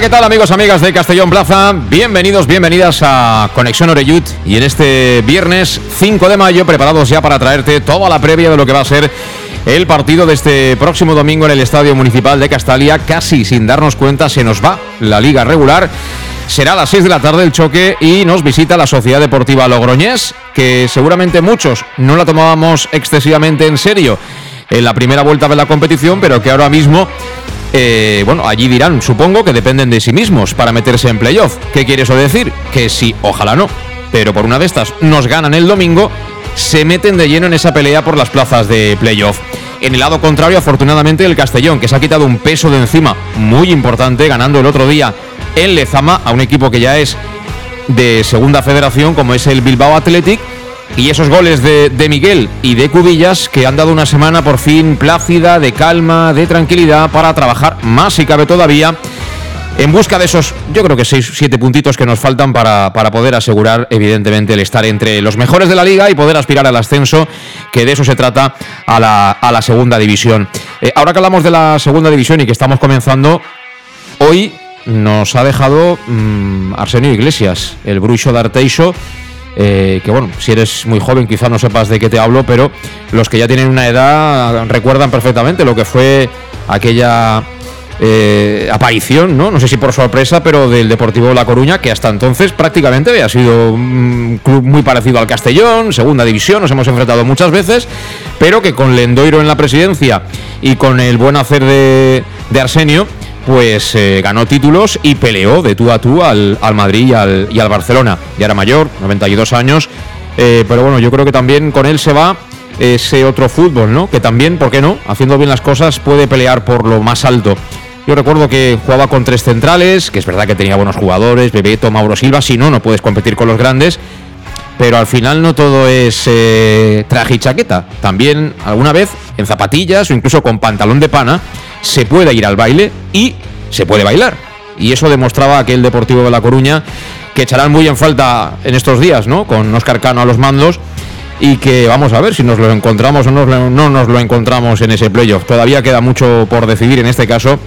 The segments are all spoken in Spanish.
¿Qué tal amigos, amigas de Castellón Plaza? Bienvenidos, bienvenidas a Conexión Oreyut y en este viernes 5 de mayo preparados ya para traerte toda la previa de lo que va a ser el partido de este próximo domingo en el Estadio Municipal de Castalia. Casi sin darnos cuenta se nos va la liga regular. Será a las 6 de la tarde el choque y nos visita la Sociedad Deportiva Logroñés, que seguramente muchos no la tomábamos excesivamente en serio en la primera vuelta de la competición, pero que ahora mismo eh, bueno, allí dirán, supongo que dependen de sí mismos para meterse en playoff. ¿Qué quiere eso decir? Que sí, ojalá no. Pero por una de estas nos ganan el domingo, se meten de lleno en esa pelea por las plazas de playoff. En el lado contrario, afortunadamente, el Castellón, que se ha quitado un peso de encima muy importante, ganando el otro día en Lezama a un equipo que ya es de segunda federación, como es el Bilbao Athletic, y esos goles de, Miguel y de Cubillas que han dado una semana por fin plácida, de calma, de tranquilidad para trabajar más si cabe todavía en busca de esos, yo creo que 6, 7 puntitos que nos faltan para, para, poder asegurar, evidentemente, el estar entre los mejores de la liga y poder aspirar al ascenso, que de eso se trata a la, a la segunda división. Eh, ahora que hablamos de la segunda división y que estamos comenzando, hoy nos ha dejado mm, Arsenio Iglesias, el bruxo de Arteixo eh, que bueno, si eres muy joven quizá no sepas de qué te hablo, pero los que ya tienen una edad recuerdan perfectamente lo que fue aquella eh, aparición, ¿no? no sé si por sorpresa, pero del Deportivo La Coruña, que hasta entonces prácticamente había sido un club muy parecido al Castellón, segunda división, nos hemos enfrentado muchas veces, pero que con Lendoiro en la presidencia y con el buen hacer de, de Arsenio, pues eh, ganó títulos y peleó de tú a tú al, Madrid y al, y al, Barcelona. Ya era mayor, 92 años, eh, pero bueno, yo creo que también con él se va ese otro fútbol, ¿no? Que también, ¿por qué no? Haciendo bien las cosas puede pelear por lo más alto. Yo recuerdo que jugaba con tres centrales, que es verdad que tenía buenos jugadores, Bebeto, Mauro Silva, si no, no puedes competir con los grandes, pero al final no todo es eh, traje y chaqueta. También alguna vez en zapatillas o incluso con pantalón de pana se puede ir al baile y se puede bailar. Y eso demostraba aquel Deportivo de La Coruña que echarán muy en falta en estos días, ¿no? Con Oscar Cano a los mandos y que vamos a ver si nos lo encontramos o no nos lo encontramos en ese playoff. Todavía queda mucho por decidir en este caso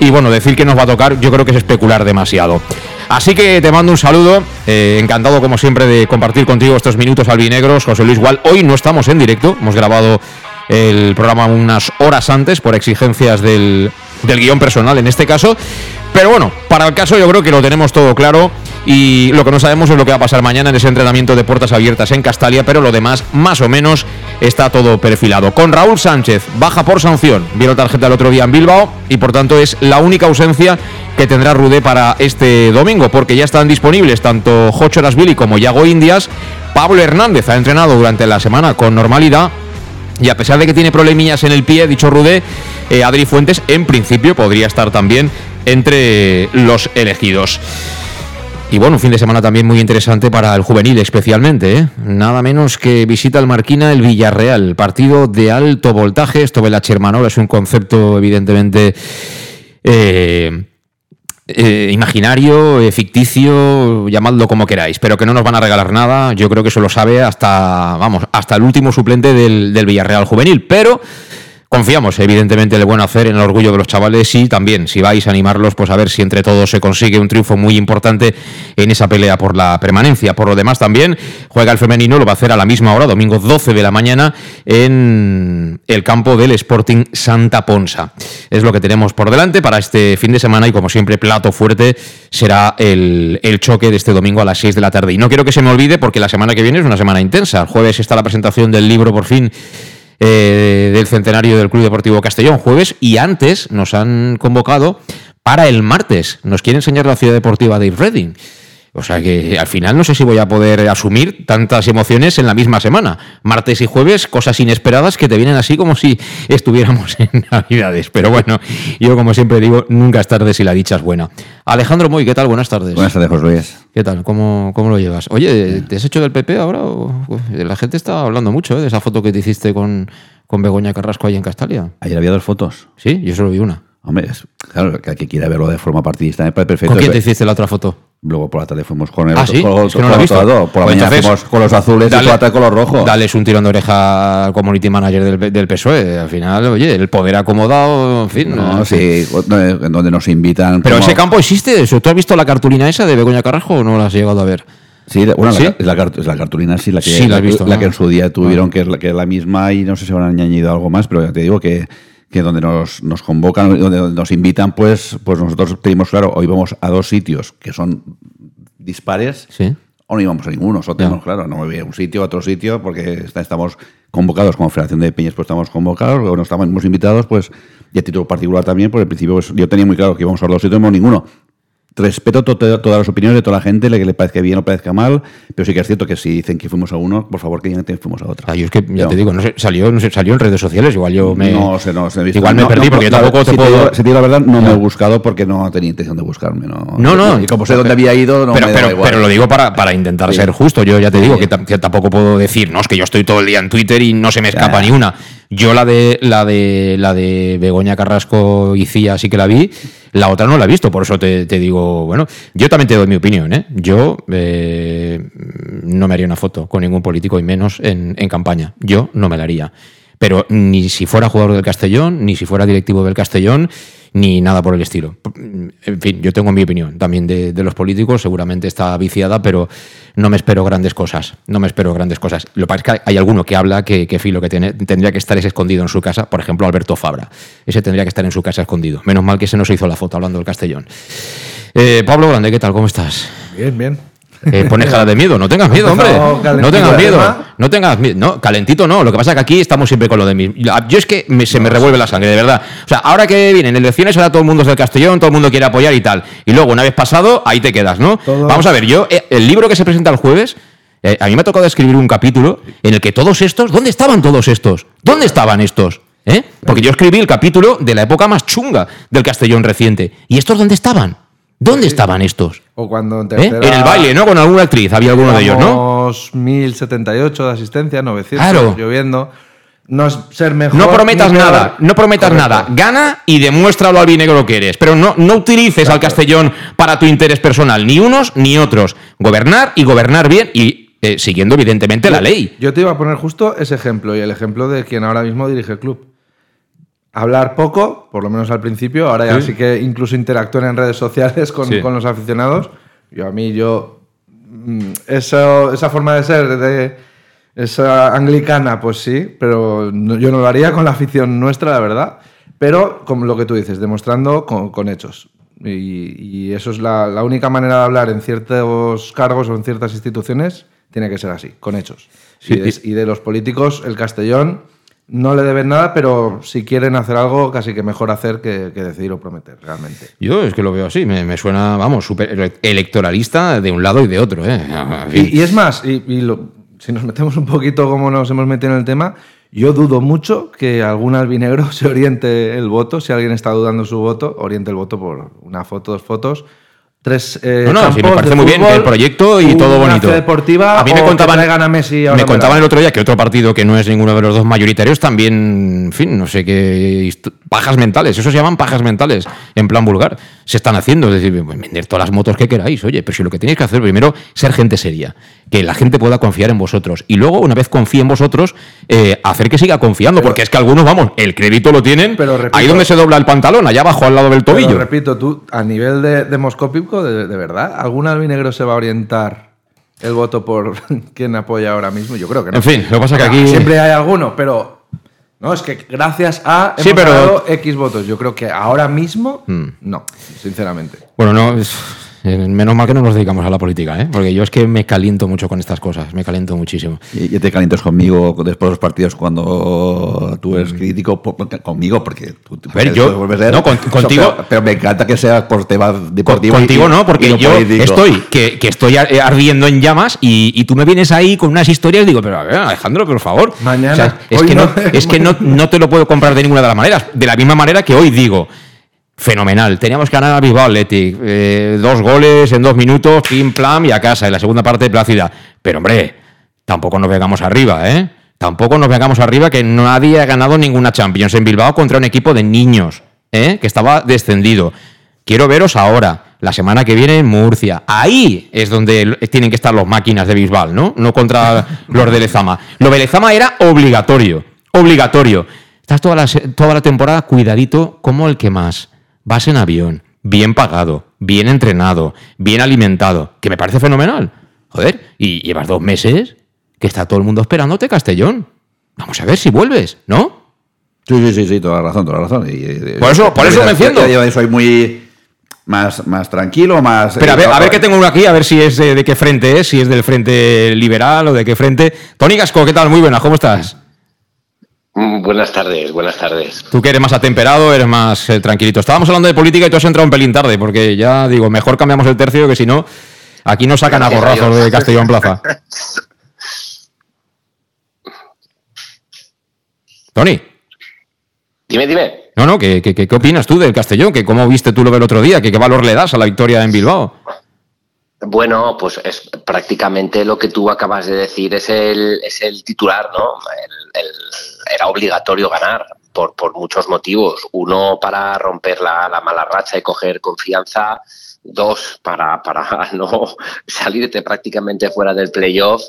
y bueno, decir que nos va a tocar yo creo que es especular demasiado. Así que te mando un saludo, eh, encantado como siempre de compartir contigo estos minutos albinegros, José Luis Gual. Hoy no estamos en directo, hemos grabado el programa unas horas antes por exigencias del, del guion personal en este caso. Pero bueno, para el caso yo creo que lo tenemos todo claro y lo que no sabemos es lo que va a pasar mañana en ese entrenamiento de puertas abiertas en Castalia, pero lo demás más o menos está todo perfilado. Con Raúl Sánchez, baja por sanción, vio tarjeta el otro día en Bilbao y por tanto es la única ausencia que tendrá Rudé para este domingo, porque ya están disponibles tanto Jocho Billy como Yago Indias. Pablo Hernández ha entrenado durante la semana con normalidad y a pesar de que tiene problemillas en el pie, dicho Rudé, eh, Adri Fuentes en principio podría estar también entre los elegidos. Y bueno, un fin de semana también muy interesante para el juvenil especialmente. ¿eh? Nada menos que visita al Marquina el Villarreal, partido de alto voltaje. Esto de la Chermanol es un concepto evidentemente... Eh, eh, imaginario, eh, ficticio, llamadlo como queráis, pero que no nos van a regalar nada. Yo creo que eso lo sabe hasta, vamos, hasta el último suplente del, del Villarreal juvenil. Pero Confiamos, evidentemente, en el buen hacer, en el orgullo de los chavales y también, si vais a animarlos, pues a ver si entre todos se consigue un triunfo muy importante en esa pelea por la permanencia. Por lo demás, también juega el femenino, lo va a hacer a la misma hora, domingo 12 de la mañana, en el campo del Sporting Santa Ponsa. Es lo que tenemos por delante para este fin de semana y, como siempre, plato fuerte será el, el choque de este domingo a las 6 de la tarde. Y no quiero que se me olvide porque la semana que viene es una semana intensa. El jueves está la presentación del libro, por fin eh, del centenario del Club Deportivo Castellón, jueves, y antes nos han convocado para el martes. Nos quiere enseñar la ciudad deportiva de Reading. O sea que al final no sé si voy a poder asumir tantas emociones en la misma semana. Martes y jueves, cosas inesperadas que te vienen así como si estuviéramos en Navidades. Pero bueno, yo como siempre digo, nunca es tarde si la dicha es buena. Alejandro Moy, ¿qué tal? Buenas tardes. Buenas tardes, José Luis. ¿Qué tal? ¿Cómo, ¿Cómo lo llevas? Oye, ¿te has hecho del PP ahora? La gente está hablando mucho ¿eh? de esa foto que te hiciste con, con Begoña Carrasco ahí en Castalia. Ayer había dos fotos. Sí, yo solo vi una. Hombre, es, claro, que quiera verlo de forma partidista me parece perfecto. ¿Con quién te hiciste la otra foto? Luego por la tarde fuimos con el ¿Ah, sí? con, Es que no lo he visto. todo. Por la Pues mañana entonces, fuimos con los azules dale- y por la tarde con los rojos. Dales un tirón de oreja al community manager del, del PSOE. Al final, oye, el poder acomodado, en fin. No, eh, sí, en donde nos invitan. Pero como- ese campo existe. ¿Eso? ¿Tú has visto la cartulina esa de Begoña Carrasco o no la has llegado a ver? Sí, bueno, ¿Sí? La, cartulina, sí, la que, Sí, la has visto, la ¿no? que en su día tuvieron, que, es la, que es la misma, y no sé si habrán añadido algo más, pero ya te digo que, que donde nos, nos convocan, donde nos invitan, pues, pues nosotros tenemos claro, hoy vamos a dos sitios que son dispares, Sí. o no íbamos a ninguno, solo tenemos claro, no me voy a un sitio, a otro sitio, porque está- estamos convocados como Federación de Peñas, pues estamos convocados, luego no estamos invitados, pues, y a título particular también, porque al principio pues, yo tenía muy claro que íbamos a los dos sitios, no ninguno. Respeto to- to- todas las opiniones de toda la gente, le que le parezca bien o parezca mal, pero sí que es cierto que si dicen que fuimos a uno, por favor que digan que fuimos a otro. Ah, yo es que ya No. te digo, no sé, salió, no sé, salió en redes sociales. Igual yo me. No sé, no sé. Igual me no, perdí no, porque tampoco te si puedo. digo- si te digo la verdad, no me he buscado porque no tenía intención de buscarme. No, No, no. Y como sé dónde había ido, no pero, me pero, igual. pero lo digo para, para intentar Sí. ser justo. Yo ya te digo Sí. que, que tampoco puedo decir, no, es que yo estoy todo el día en Twitter y no se me escapa ni una. Yo la de la de la de Begoña Carrasco y Cía sí que la vi, la otra no la he visto, por eso te, digo, bueno, yo también te doy mi opinión, ¿eh? Yo eh, no me haría una foto con ningún político y menos en, en campaña. Yo no me la haría. Pero ni si fuera jugador del Castellón, ni si fuera directivo del Castellón, ni nada por el estilo. En fin, yo tengo mi opinión también de, los políticos, seguramente está viciada, pero no me espero grandes cosas. No me espero grandes cosas. Lo que pasa es que hay alguno que habla que, que filo, que tiene- tendría que estar ese escondido en su casa, por ejemplo, Alberto Fabra. Ese tendría que estar en su casa escondido. Menos mal que se nos hizo la foto hablando del Castellón. Eh, Pablo Grande, ¿qué tal? ¿Cómo estás? Bien, bien. Eh, pones cara de miedo, no tengas miedo, hombre. No tengas miedo. No tengas miedo. No, calentito no. Lo que pasa es que aquí estamos siempre con lo de mí. Yo es que me- se me revuelve la sangre, de verdad. O sea, ahora que vienen elecciones, ahora todo el mundo es del Castellón, todo el mundo quiere apoyar y tal. Y luego, una vez pasado, ahí te quedas, ¿no? Vamos a ver, yo, eh, el libro que se presenta el jueves, eh, a mí me ha tocado escribir un capítulo en el que todos estos, ¿dónde estaban todos estos? ¿Dónde estaban estos? ¿Eh? Porque yo escribí el capítulo de la época más chunga del Castellón reciente. ¿Y estos dónde estaban? ¿Dónde estaban estos? O cuando en ¿Eh? En el baile, ¿no? Con alguna actriz, había alguno de ellos, ¿no? Llevamos 1078 de asistencia, 900 Claro. lloviendo. No es ser mejor. No prometas nada, no prometas Correcto. nada. Gana y demuéstralo al vinegro que eres. Pero no, no utilices al Castellón para tu interés personal, ni unos ni otros. Gobernar y gobernar bien y eh, siguiendo evidentemente la ley. Yo te iba a poner justo ese ejemplo y el ejemplo de quien ahora mismo dirige el club. Hablar poco, por lo menos al principio, ahora ya Sí. sí, que incluso interactúan en redes sociales con, Sí. con los aficionados. Yo a mí, yo. mm, Eso, esa forma de ser, de esa anglicana, pues sí, pero no- yo no lo haría con la afición nuestra, la verdad. Pero, como lo que tú dices, demostrando con, con hechos. Y, y eso es la, la única manera de hablar en ciertos cargos o en ciertas instituciones, tiene que ser así, con hechos. Sí, y, de, y de los políticos, el Castellón no le deben nada, pero si quieren hacer algo, casi que mejor hacer que, que decidir o prometer, realmente. Yo es que lo veo así, me, me suena, vamos, súper electoralista de un lado y de otro. ¿eh? Y, y es más, y, y lo- si nos metemos un poquito como nos hemos metido en el tema, yo dudo mucho que algún albinegro se oriente el voto, si alguien está dudando su voto, oriente el voto por una foto, dos fotos, tres eh, No, no, sí, me parece de muy bien el proyecto y todo bonito. deportiva a mí me contaban, a Messi me contaban el otro día que otro partido que no es ninguno de los dos mayoritarios también, en fin, no sé qué pajas mentales, eso se llaman pajas mentales en plan vulgar. Se están haciendo, es decir, pues, vender todas las motos que queráis, oye, pero si lo que tenéis que hacer primero ser gente seria, que la gente pueda confiar en vosotros y luego una vez confíe en vosotros eh, hacer que siga confiando, porque es que algunos, vamos, el crédito lo tienen Pero repito- ahí donde se dobla el pantalón, allá abajo al lado del Pero tobillo. repito, tú, a nivel de demoscópico, de, de verdad, ¿algún albinegro se va a orientar el voto por quien apoya ahora mismo? Yo creo que no. En fin, lo que pasa es que aquí Siempre hay alguno, pero. No, es que gracias a. Sí, hemos pero- ganado X votos. Yo creo que ahora mismo. Hmm. No, sinceramente. Bueno, no, es- menos mal que no nos dedicamos a la política, ¿eh? porque yo es que me caliento mucho con estas cosas, me caliento muchísimo. Y, y te calientas conmigo después de los partidos cuando tú eres crítico po- po- conmigo, porque tú Mm. ver, yo- a no, con- contigo- Pero, pero me encanta que sea por temas deportivos. Contigo y- no, porque no yo estoy, que, que estoy ar- ardiendo en llamas y, y tú me vienes ahí con unas historias y digo, pero a ver, Alejandro, por favor. Mañana, es que, no, no. es que no, no te lo puedo comprar de ninguna de las maneras. De la misma manera que hoy digo, fenomenal, teníamos que ganar a Bilbao Athletic, eh, dos goles en dos minutos, pim, plam y a casa, en la segunda parte plácida. Pero hombre, tampoco nos vengamos arriba, ¿eh? Tampoco nos vengamos arriba que nadie ha ganado ninguna Champions en Bilbao contra un equipo de niños, ¿eh? Que estaba descendido. Quiero veros ahora, la semana que viene en Murcia. Ahí es donde tienen que estar los máquinas de Bisbal, ¿no? No contra los de Lezama. Lo de Lezama era obligatorio, obligatorio. Estás toda la, toda la temporada cuidadito como el que más. Vas en avión, bien pagado, bien entrenado, bien alimentado, que me parece fenomenal. Joder, y llevas dos meses que está todo el mundo esperándote, Castellón. Vamos a ver si vuelves, ¿no? Sí, sí, sí, sí, toda la razón, toda la razón. Y, Por eso- por eso me enciendo. soy muy más, más tranquilo, más. Pero a ver, eh, a ver qué tengo uno aquí, a ver si es de, de qué frente es, si es del frente liberal o de qué frente. Tony Gasco, ¿qué tal? Muy buenas, ¿cómo estás? Mm, Buenas tardes, buenas tardes. Tú que eres más atemperado, eres más eh, tranquilito. Estábamos hablando de política y tú has entrado un pelín tarde, porque ya digo, mejor cambiamos el tercio que si no, aquí nos sacan a Gracias a gorrazos de Castellón Plaza. Tony, Dime, dime. no, no, ¿qué, qué, qué- qué opinas tú del Castellón? ¿Que ¿Cómo viste tú lo del otro día? ¿Que ¿Qué valor le das a la victoria en Bilbao? Bueno, pues es prácticamente lo que tú acabas de decir, es el, es el titular, ¿no? El- el- era obligatorio ganar por, por muchos motivos. Uno, para romper la, la mala racha y coger confianza. Dos, para, para no salirte prácticamente fuera del playoff.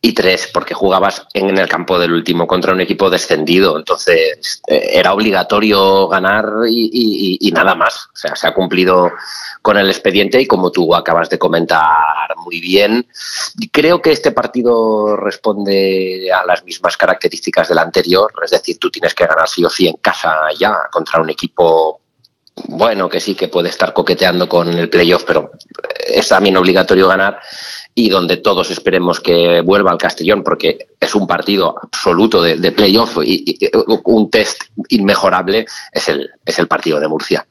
Y tres, porque jugabas en el campo del último contra un equipo descendido. Entonces, eh, era obligatorio ganar y, nada más. O sea, se ha cumplido con el expediente y como tú acabas de comentar muy bien, creo que este partido responde a las mismas características del anterior. Es decir, tú tienes que ganar sí o sí en casa ya contra un equipo bueno, que sí, que puede estar coqueteando con el playoff, pero es también obligatorio ganar y donde todos esperemos que vuelva al Castellón, porque es un partido absoluto de, playoff y, y un test inmejorable, es el, es el partido de Murcia.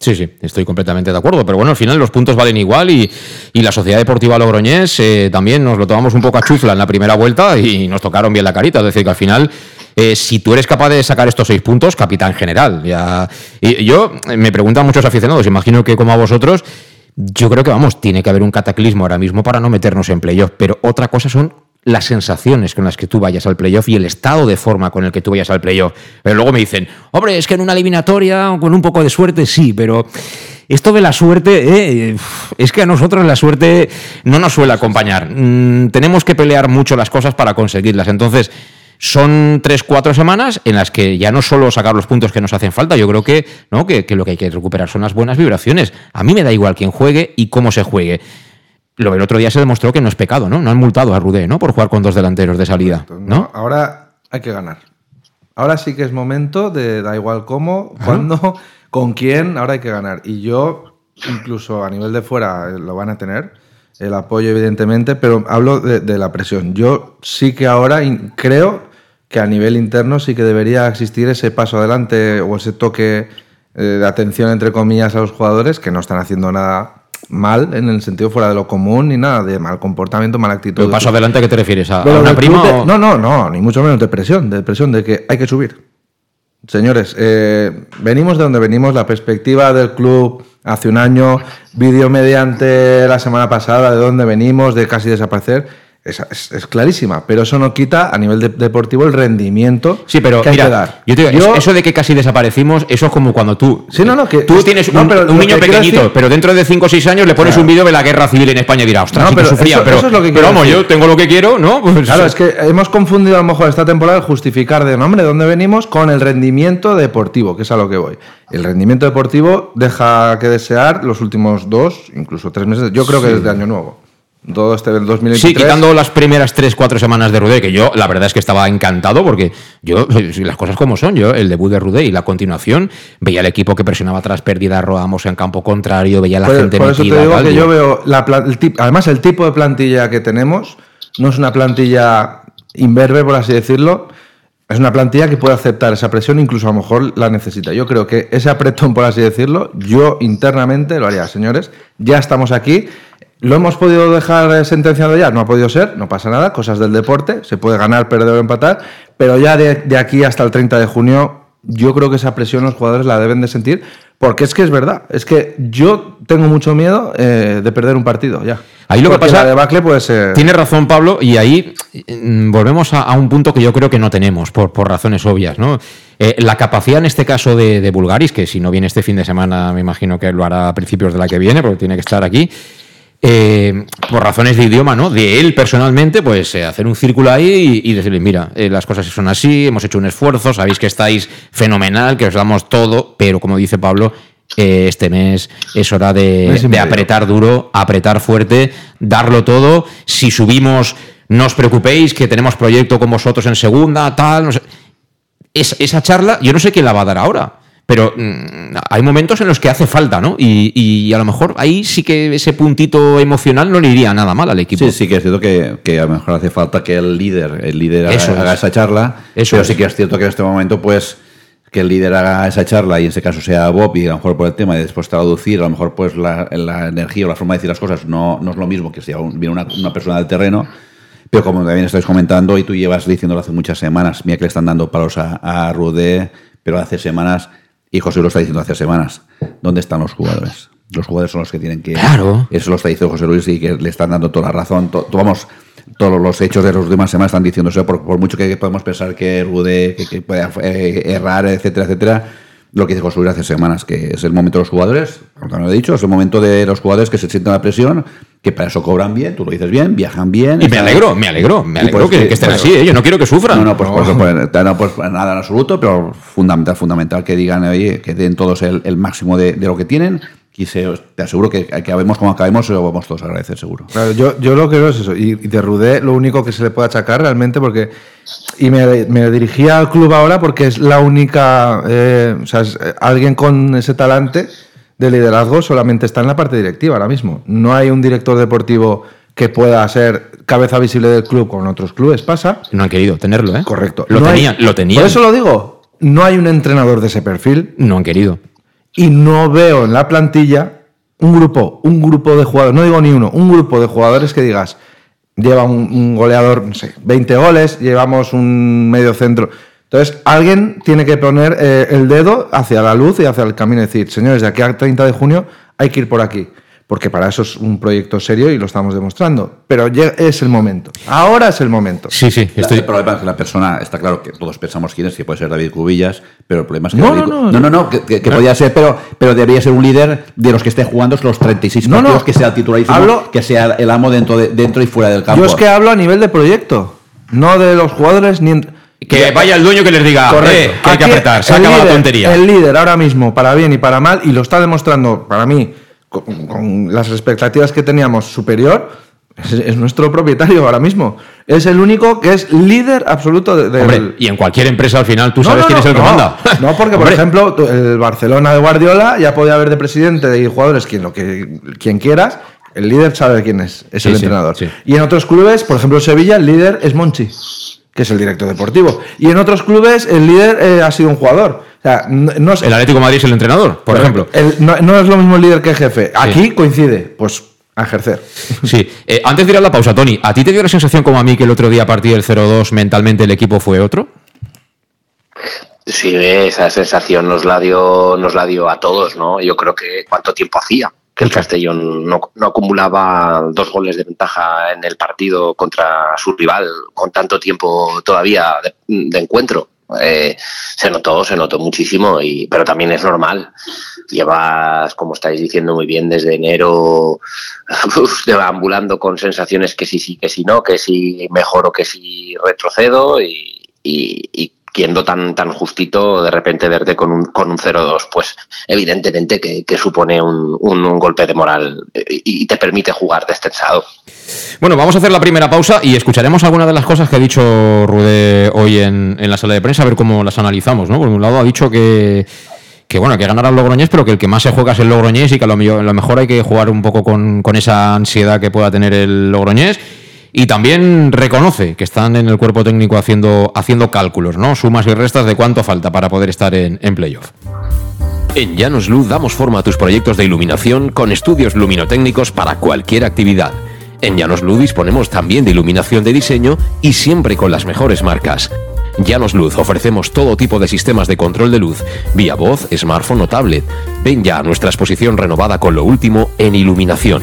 Sí, sí, estoy completamente de acuerdo. Pero bueno, al final los puntos valen igual y, y la Sociedad Deportiva Logroñés eh, también nos lo tomamos un poco a chufla en la primera vuelta y nos tocaron bien la carita. Es decir, que al final, eh, si tú eres capaz de sacar estos seis puntos, capitán general. Ya... Y yo, eh, me preguntan muchos aficionados, imagino que como a vosotros, yo creo que vamos, tiene que haber un cataclismo ahora mismo para no meternos en playoff. Pero otra cosa son las sensaciones con las que tú vayas al playoff y el estado de forma con el que tú vayas al playoff. Pero luego me dicen, hombre, es que en una eliminatoria, con un poco de suerte, sí, pero esto de la suerte, eh, es que a nosotros la suerte no nos suele acompañar. Mm, tenemos que pelear mucho las cosas para conseguirlas. Entonces, son tres, cuatro semanas en las que ya no solo sacar los puntos que nos hacen falta, yo creo que, ¿no? que, que lo que hay que recuperar son las buenas vibraciones. A mí me da igual quién juegue y cómo se juegue. Lo del otro día se demostró que no es pecado, ¿no? No han multado a Rudé, ¿no? Por jugar con dos delanteros de salida, ¿no? Ahora hay que ganar. Ahora sí que es momento de da igual cómo, cuándo, con quién, ahora hay que ganar. Y yo, incluso a nivel de fuera, eh, lo van a tener, el apoyo evidentemente, pero hablo de, de la presión. Yo sí que ahora creo que a nivel interno sí que debería existir ese paso adelante o ese toque eh, de atención, entre comillas, a los jugadores que no están haciendo nada mal en el sentido fuera de lo común ni nada de mal comportamiento, mala actitud. Pero paso adelante, ¿a qué te refieres? ¿A, una prima club de- o- No, no, no, ni mucho menos de presión, de presión de que hay que subir. señores, eh, venimos de donde venimos, la perspectiva del club hace un año, vídeo mediante la semana pasada de dónde venimos, de casi desaparecer. Es, es- es clarísima, pero eso no quita a nivel de- deportivo el rendimiento Sí, pero que hay mira, que dar. yo te digo, Yo- eso- de que casi desaparecimos, eso es como cuando tú. Sí, no, no, que- tú es- tienes no, un, pero un niño pequeñito, decir- pero dentro de 5 o 6 años le pones Claro. un vídeo de la guerra civil en España y dirás, ostras, No, sí pero sufría, eso- pero, eso es lo que pero vamos, decir. yo tengo lo que quiero, ¿no? Pues, Claro, es que hemos confundido a lo mejor esta temporada el justificar de nombre de dónde venimos con el rendimiento deportivo, que es a lo que voy. El rendimiento deportivo deja que desear los últimos dos, incluso tres meses. Yo creo que desde año nuevo. Todo este del 2023. Sí, quitando las primeras 3-4 semanas de Rudé, que yo la verdad es que estaba encantado porque yo, si las cosas como son, yo el debut de Rudé y la continuación, veía el equipo que presionaba tras pérdida, Ramos en campo contrario, veía la Por, gente por eso te metida, digo tal, que digo, yo veo, la pla- el tip- además el tipo de plantilla que tenemos no es una plantilla imberbe, por así decirlo, es una plantilla que puede aceptar esa presión, incluso a lo mejor la necesita. Yo creo que ese apretón, por así decirlo, yo internamente lo haría, señores, ya estamos aquí. ¿Lo hemos podido dejar eh, sentenciado ya? No ha podido ser, no pasa nada, cosas del deporte, se puede ganar, perder o empatar, pero ya de, de aquí hasta el 30 de junio yo creo que esa presión los jugadores la deben de sentir, porque es que es verdad, es que yo tengo mucho miedo eh, de perder un partido ya. Ahí lo que pasa- la debacle puede ser... Tiene razón Pablo y ahí mm, volvemos a, a un punto que yo creo que no tenemos por, por razones obvias. ¿no? Eh, la capacidad en este caso de, de Bulgaris, que si no viene este fin de semana me imagino que lo hará a principios de la que viene porque tiene que estar aquí, eh, por razones de idioma, ¿no? De él personalmente, pues eh, hacer un círculo ahí y, y decirle, mira, eh, las cosas son así, hemos hecho un esfuerzo, sabéis que estáis fenomenal, que os damos todo, pero como dice Pablo, este mes es hora de, medio. apretar duro, apretar fuerte, darlo todo. Si subimos, no os preocupéis, que tenemos proyecto con vosotros en segunda, tal, no sé. Es- esa charla, yo no sé quién la va a dar ahora. Pero mm, hay momentos en los que hace falta, ¿no? Y, y a lo mejor ahí sí que ese puntito emocional no le iría nada mal al equipo. Sí, sí que es cierto que, que a lo mejor hace falta que el líder, el líder haga, Eso es. haga esa charla. Eso pero es. sí que es cierto que en este momento, pues, que el líder haga esa charla y en ese caso sea Bob y a lo mejor por el tema y después traducir, a lo mejor pues la, la energía o la forma de decir las cosas no, no es lo mismo que si viene una, una persona del terreno. Pero como también estáis comentando y tú llevas diciéndolo hace muchas semanas, mira que le están dando palos a, a Rudé, pero hace semanas, y José lo está diciendo hace semanas, ¿dónde están los jugadores? Los jugadores son los que tienen que... Claro. Eso lo está diciendo José Luis y que le están dando toda la razón. To- vamos, todos los hechos de los demás semanas están diciendo eso, por, por mucho que podamos pensar que Rude que, que pueda eh, errar, etcétera, etcétera. Lo que dice José Luis hace semanas, que es el momento de los jugadores, como también lo he dicho, es el momento de los jugadores que se sienten la presión, que para eso cobran bien, tú lo dices bien, viajan bien. Y me alegro, me alegro, me alegro pues que, que- que estén pues- así, ¿eh? yo no quiero que sufran. No, no, pues, pues, no, pues, nada en absoluto, pero fundamental, fundamental que digan, oye, que den todos el, el máximo de, de lo que tienen. Y se, te aseguro que acabemos como acabemos, se lo vamos todos a agradecer, seguro. Claro, yo, yo lo que veo es eso. Y, y de Rudé, lo único que se le puede achacar realmente, porque. Y me, me dirigía al club ahora porque es la única. eh, o sea, es, eh, alguien con ese talante de liderazgo solamente está en la parte directiva ahora mismo. No hay un director deportivo que pueda ser cabeza visible del club con otros clubes. Pasa. No han querido tenerlo, ¿eh? Correcto. Lo No hay- tenían, lo tenían. Por eso lo digo. No hay un entrenador de ese perfil No han querido. Y no veo en la plantilla un grupo, un grupo de jugadores, no digo ni uno, un grupo de jugadores que digas, lleva un, goleador, no sé, 20 goles, llevamos un medio centro. Entonces, alguien tiene que poner eh, el dedo hacia la luz y hacia el camino y decir, señores, de aquí al 30 de junio hay que ir por aquí. Porque para eso es un proyecto serio y lo estamos demostrando. Pero ya es el momento. Ahora es el momento. Sí, sí, La- estoy... El problema es que la persona, está claro que todos pensamos quién es, que puede ser David Cubillas, pero el problema es que No, David no, no. no, no, que, que- que podía ser, pero, pero debería ser un líder de los que esté jugando los 36 No, no. partidos, que sea titularísimo, Hablo- que sea el amo dentro, de, dentro y fuera del campo. Yo es que hablo a nivel de proyecto, no de los jugadores ni... en- Que vaya el dueño que les diga, Correcto. eh, que hay que apretar, se acaba la tontería. El líder ahora mismo, para bien y para mal, y lo está demostrando para mí, con, con las expectativas que teníamos superior, es, es nuestro propietario ahora mismo. Es el único que es líder absoluto de, Hombre, y en cualquier empresa al final tú No, sabes no, quién no, es el que manda. No, porque por ejemplo, el Barcelona de Guardiola ya podía haber de presidente y jugadores quien lo que quien quieras. El líder sabe quién es, es Sí, el sí, entrenador. sí. Y en otros clubes, por ejemplo, Sevilla, el líder es Monchi, que es el director deportivo. Y en otros clubes, el líder eh, ha sido un jugador. O sea, no, no es- El Atlético de Madrid es el entrenador, por ejemplo. el- no, no es lo mismo el líder que el jefe. Aquí coincide, pues a ejercer. Sí, Eh, antes de ir a la pausa, Tony, ¿a ti te dio la sensación como a mí que el otro día a partir del 0-2 mentalmente el equipo fue otro? Sí, esa sensación nos la dio, nos la dio a todos, ¿no? Yo creo que cuánto tiempo hacía que el Castellón no, acumulaba dos goles de ventaja en el partido contra su rival con tanto tiempo todavía de, encuentro. Eh, se notó, se notó muchísimo, y, pero también es normal. Llevas, como estáis diciendo muy bien, desde enero ambulando con sensaciones que sí, sí, que sí, no, que sí mejoro, que sí retrocedo y, y, yendo tan, tan justito, de repente verte con un, con un 0-2, pues evidentemente que, supone un, un, golpe de moral y, te permite jugar destensado. Bueno, vamos a hacer la primera pausa y escucharemos algunas de las cosas que ha dicho Rude hoy en, en la sala de prensa, a ver cómo las analizamos. ¿no? Por un lado ha dicho que que bueno, que ganará el Logroñés, pero que el que más se juega es el Logroñés y que a lo, mejor hay que jugar un poco con, con, esa ansiedad que pueda tener el Logroñés. Y también reconoce que están en el cuerpo técnico haciendo, haciendo cálculos, ¿no? Sumas y restas de cuánto falta para poder estar en, en playoff. En Llanos Luz damos forma a tus proyectos de iluminación con estudios luminotécnicos para cualquier actividad. En Llanos Luz disponemos también de iluminación de diseño y siempre con las mejores marcas. Llanos Luz ofrecemos todo tipo de sistemas de control de luz, vía voz, smartphone o tablet. Ven ya a nuestra exposición renovada con lo último en iluminación.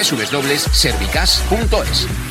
www.servicas.es.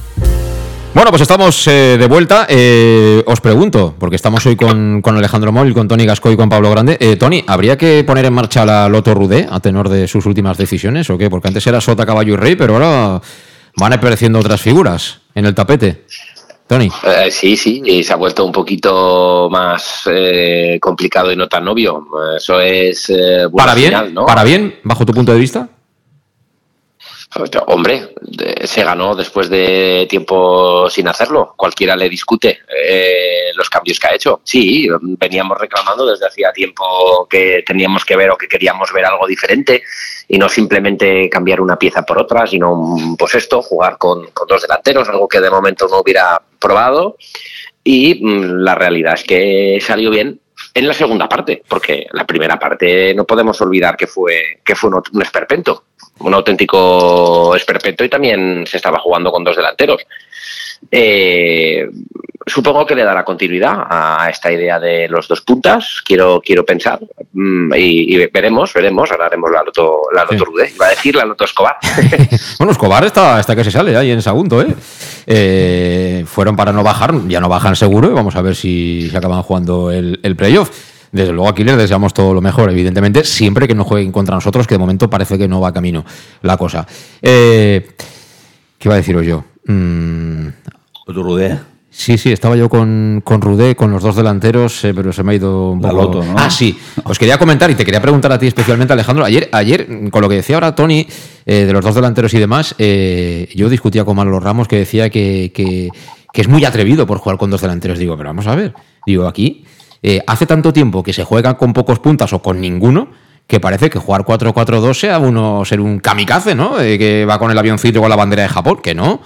Bueno, pues estamos eh, de vuelta. Eh, os pregunto, porque estamos hoy con, con Alejandro Móvil, con Tony Gasco y con Pablo Grande. Eh, Tony, ¿habría que poner en marcha la Loto Rudé a tenor de sus últimas decisiones o qué? Porque antes era Sota, Caballo y Rey, pero ahora van apareciendo otras figuras en el tapete. Tony. Eh, sí, sí, y se ha vuelto un poquito más eh, complicado y no tan obvio. Eso es ¿Para bien? ¿no? ¿Para bien, bajo tu punto de vista? Hombre, se ganó después de tiempo sin hacerlo. Cualquiera le discute eh, los cambios que ha hecho. Sí, veníamos reclamando desde hacía tiempo que teníamos que ver o que queríamos ver algo diferente y no simplemente cambiar una pieza por otra, sino pues esto, jugar con, con dos delanteros, algo que de momento no hubiera probado. Y mm, la realidad es que salió bien en la segunda parte, porque la primera parte no podemos olvidar que fue, que fue un, un esperpento, un auténtico esperpento y también se estaba jugando con dos delanteros. Eh, supongo que le dará continuidad a esta idea de los dos puntas, quiero, quiero pensar, Mm, y, y veremos, veremos, ahora haremos la Loto, la loto Rudé, iba a decir la Loto Escobar. Bueno, Escobar está hasta que se sale ahí en Sagunto, ¿eh? Eh, Fueron para no bajar, ya no bajan seguro, y vamos a ver si se acaban jugando el, el playoff. Desde luego aquí les deseamos todo lo mejor, evidentemente, siempre que no jueguen contra nosotros, que de momento parece que no va camino la cosa. Eh, ¿Qué iba a deciros yo? Mm, Rudé. Sí, sí, estaba yo con, con Rudé, con los dos delanteros, eh, pero se me ha ido un La poco. Loto, ¿no? Ah, sí. Os quería comentar y te quería preguntar a ti especialmente, Alejandro. Ayer, ayer con lo que decía ahora Tony, eh, de los dos delanteros y demás, eh, yo discutía con Manolo Ramos que decía que, que- que es muy atrevido por jugar con dos delanteros. Digo, pero vamos a ver. Digo, aquí eh, hace tanto tiempo que se juegan con pocos puntas o con ninguno que parece que jugar 4-4-2 sea uno ser un kamikaze, ¿no? Eh, que va con el avioncito con la bandera de Japón, que no.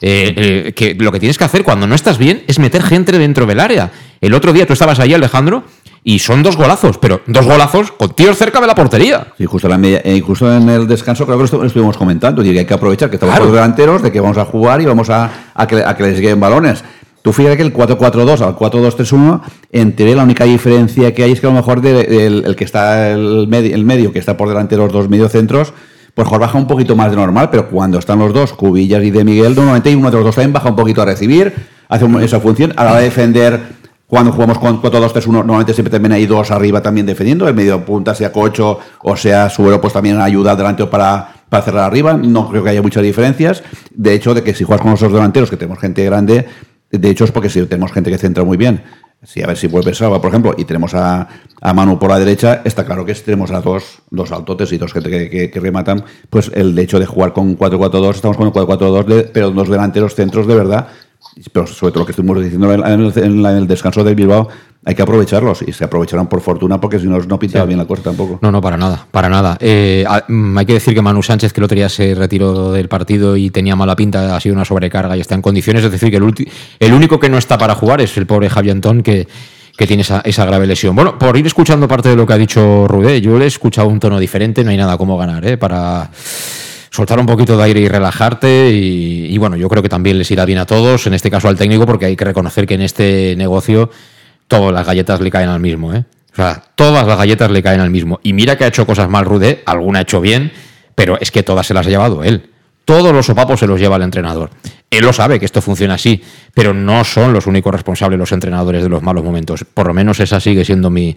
Eh, eh, que lo que tienes que hacer cuando no estás bien es meter gente dentro del área. El otro día tú estabas ahí, Alejandro, y son dos golazos, pero dos golazos con tíos cerca de la portería. Sí, justo, en la media- eh, justo en el descanso creo que lo estu- lo estuvimos comentando. Y hay que aprovechar que estamos los delanteros, de que vamos a jugar y vamos a, a que, a que les lleguen balones. Tú fíjate que el 4-4-2 al 4-2-3-1, en teoría la única diferencia que hay es que a lo mejor el que está el medio, el medio, que está por delante de los dos mediocentros, pues mejor baja un poquito más de normal, pero cuando están los dos, Cubillas y de Miguel, normalmente uno de los dos también baja un poquito a recibir, hace esa función. A la hora de defender, cuando jugamos con 4-2-3-1, normalmente siempre también hay dos arriba también defendiendo, el medio punta, sea Cocho o sea Suero, pues también ayuda al delantero para, para cerrar arriba. No creo que haya muchas diferencias. De hecho, de que si juegas con los dos delanteros, que tenemos gente grande, de hecho es porque si tenemos gente que centra muy bien. Sí, a ver si vuelve Salva, por ejemplo, y tenemos a, a Manu por la derecha, está claro que si tenemos a dos, dos altotes y dos gente que, rematan, pues el hecho de jugar con 4-4-2, estamos con 4-4-2, de- pero dos delanteros centros de verdad, pero sobre todo lo que estuvimos diciendo en el, en el descanso del Bilbao, hay que aprovecharlos, y se aprovecharon por fortuna, porque si no, no pintaba bien la cosa tampoco. No, no, para nada, para nada. Eh, mm, hay que decir que Manu Sánchez, que el otro día se retiró del partido y tenía mala pinta, ha sido una sobrecarga y está en condiciones. Es decir, que el, el único que no está para jugar es el pobre Javi Antón, que, que tiene esa, esa grave lesión. Bueno, por ir escuchando parte de lo que ha dicho Rudé, yo le he escuchado un tono diferente, no hay nada como ganar, ¿eh? Para soltar un poquito de aire y relajarte y, y bueno, yo creo que también les irá bien a todos, en este caso al técnico, porque hay que reconocer que en este negocio todas las galletas le caen al mismo, ¿eh? O sea, todas las galletas le caen al mismo. Y mira que ha hecho cosas mal Rudé, alguna ha hecho bien, pero es que todas se las ha llevado él. Todos los sopapos se los lleva el entrenador. Él lo sabe que esto funciona así, pero no son los únicos responsables los entrenadores de los malos momentos. Por lo menos esa sigue siendo mi,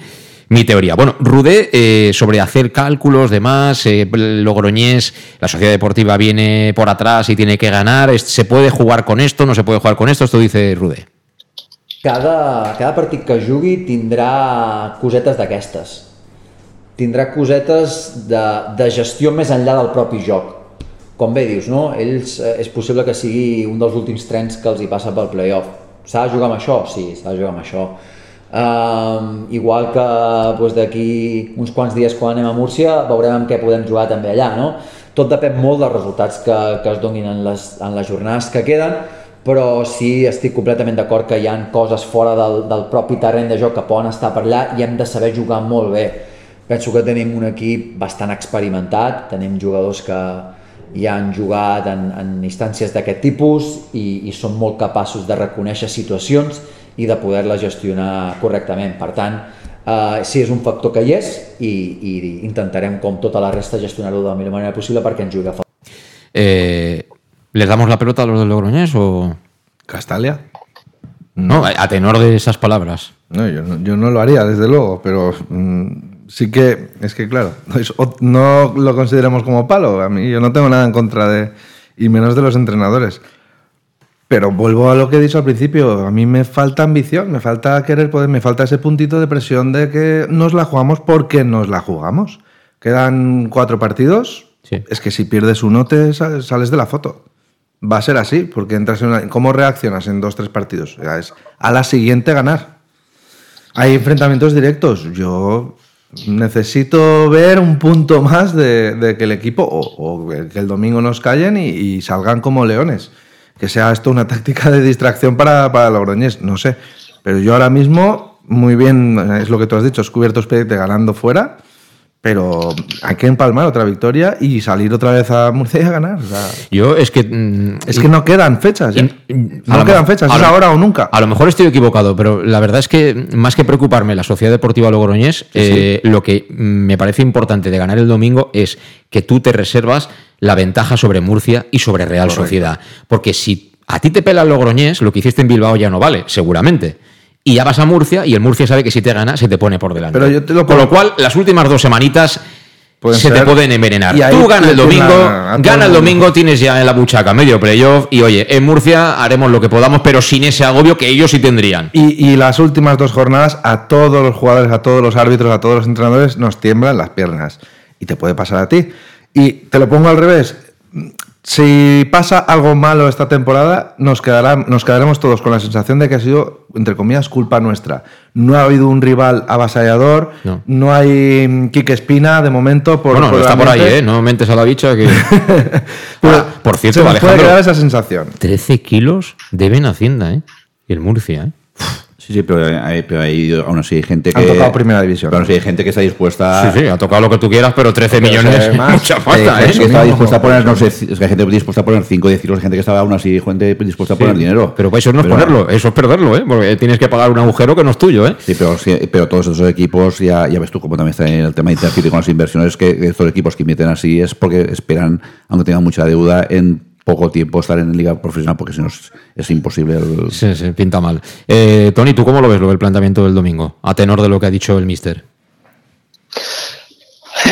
mi teoría. Bueno, Rudé, eh, sobre hacer cálculos, demás, eh, Logroñés, la sociedad deportiva viene por atrás y tiene que ganar, ¿se puede jugar con esto? ¿No se puede jugar con esto? Esto dice Rudé. Cada, cada partit que jugui tindrà cosetes d'aquestes. Tindrà cosetes de, de gestió més enllà del propi joc. Com bé dius, no? Ells eh, és possible que sigui un dels últims trens que els hi passa pel playoff. S'ha de jugar amb això? Sí, s'ha de jugar amb això. Um, igual que doncs, d'aquí uns quants dies quan anem a Múrcia veurem amb què podem jugar també allà, no? Tot depèn molt dels resultats que, que es donin en les, en les jornades que queden, però sí estic completament d'acord que hi han coses fora del, del propi terreny de joc que poden estar per allà i hem de saber jugar molt bé. Penso que tenim un equip bastant experimentat, tenim jugadors que ja han jugat en, en instàncies d'aquest tipus i, i són molt capaços de reconèixer situacions i de poder-les gestionar correctament. Per tant, eh, sí, és un factor que hi és i, i intentarem, com tota la resta, gestionar-ho de la millor manera possible perquè ens jugui a favor. Eh, ¿Les damos la pelota a los del Logroñés o...? ¿Castalia? No, a tenor de esas palabras. No, yo no, yo no lo haría, desde luego, pero mm, sí que, es que claro, no lo consideramos como palo. A mí yo no tengo nada en contra de, y menos de los entrenadores. Pero vuelvo a lo que he dicho al principio, a mí me falta ambición, me falta querer poder, me falta ese puntito de presión de que nos la jugamos porque nos la jugamos. Quedan cuatro partidos, es que si pierdes uno te sa- sales de la foto. Va a ser así, porque entras en una... ¿Cómo reaccionas en dos, tres partidos? Es a la siguiente ganar. Hay enfrentamientos directos. Yo necesito ver un punto más de, que el equipo, o, que el domingo nos callen y, salgan como leones. Que sea esto una táctica de distracción para, para Logroñés, no sé. Pero yo ahora mismo, muy bien, es lo que tú has dicho, has cubierto ganando fuera, pero hay que empalmar otra victoria y salir otra vez a Murcia y a ganar. o sea, Yo es que... mm, es que no quedan fechas. No lo quedan fechas, es lo- ahora o nunca. A lo mejor estoy equivocado, pero la verdad es que más que preocuparme la Sociedad Deportiva Logroñés, eh, lo que mm, me parece importante de ganar el domingo es que tú te reservas la ventaja sobre Murcia y sobre Real Correcto. Sociedad. Porque si a ti te pela el Logroñés, lo que hiciste en Bilbao ya no vale, seguramente. Y ya vas a Murcia y el Murcia sabe que si te gana, se te pone por delante. Pero yo te lo Con lo cual, las últimas dos semanitas se te pueden envenenar. y Tú gana el domingo, gana el domingo, tienes ya en la buchaca medio playoff y oye, en Murcia haremos lo que podamos, pero sin ese agobio que ellos sí tendrían. Y, y las últimas dos jornadas, a todos los jugadores, a todos los árbitros, a todos los entrenadores, nos tiemblan las piernas. Y te puede pasar a ti. Y te lo pongo al revés. Si pasa algo malo esta temporada, nos, quedará, nos quedaremos todos con la sensación de que ha sido, entre comillas, culpa nuestra. No ha habido un rival avasallador, no, No. hay mm, Quique Espina de momento. Por, bueno, por está el por ahí. ¿eh? No mentes a la bicha que... Pero Ah, por cierto, se nos puede Alejandro, quedar esa sensación. 13 kilos deben Hacienda, ¿eh? Y el Murcia, ¿eh? Sí, sí, pero hay, pero hay aún así hay gente que. Han tocado primera división. Pero aún así hay gente que está dispuesta. Sí, sí, ha tocado lo que tú quieras, pero 13 Pero millones es mucha Hay pasta, gente ¿eh? que está dispuesta a poner, no sé, es que hay gente dispuesta a poner 5 10 kilos, hay gente que estaba aún así, gente dispuesta a poner dinero. Pero eso no es ponerlo, eso es perderlo, ¿eh? Porque tienes que pagar un agujero que no es tuyo, ¿eh? Sí, pero, sí, pero todos esos equipos, ya, ya ves tú cómo también está en el tema de Intercity con las inversiones, que estos equipos que invierten así es porque esperan, aunque tengan mucha deuda, en poco tiempo estar en liga profesional, porque si no es, imposible. el- Sí, sí, pinta mal. Eh, Tony, ¿tú cómo lo ves lo del planteamiento del domingo? A tenor de lo que ha dicho el mister.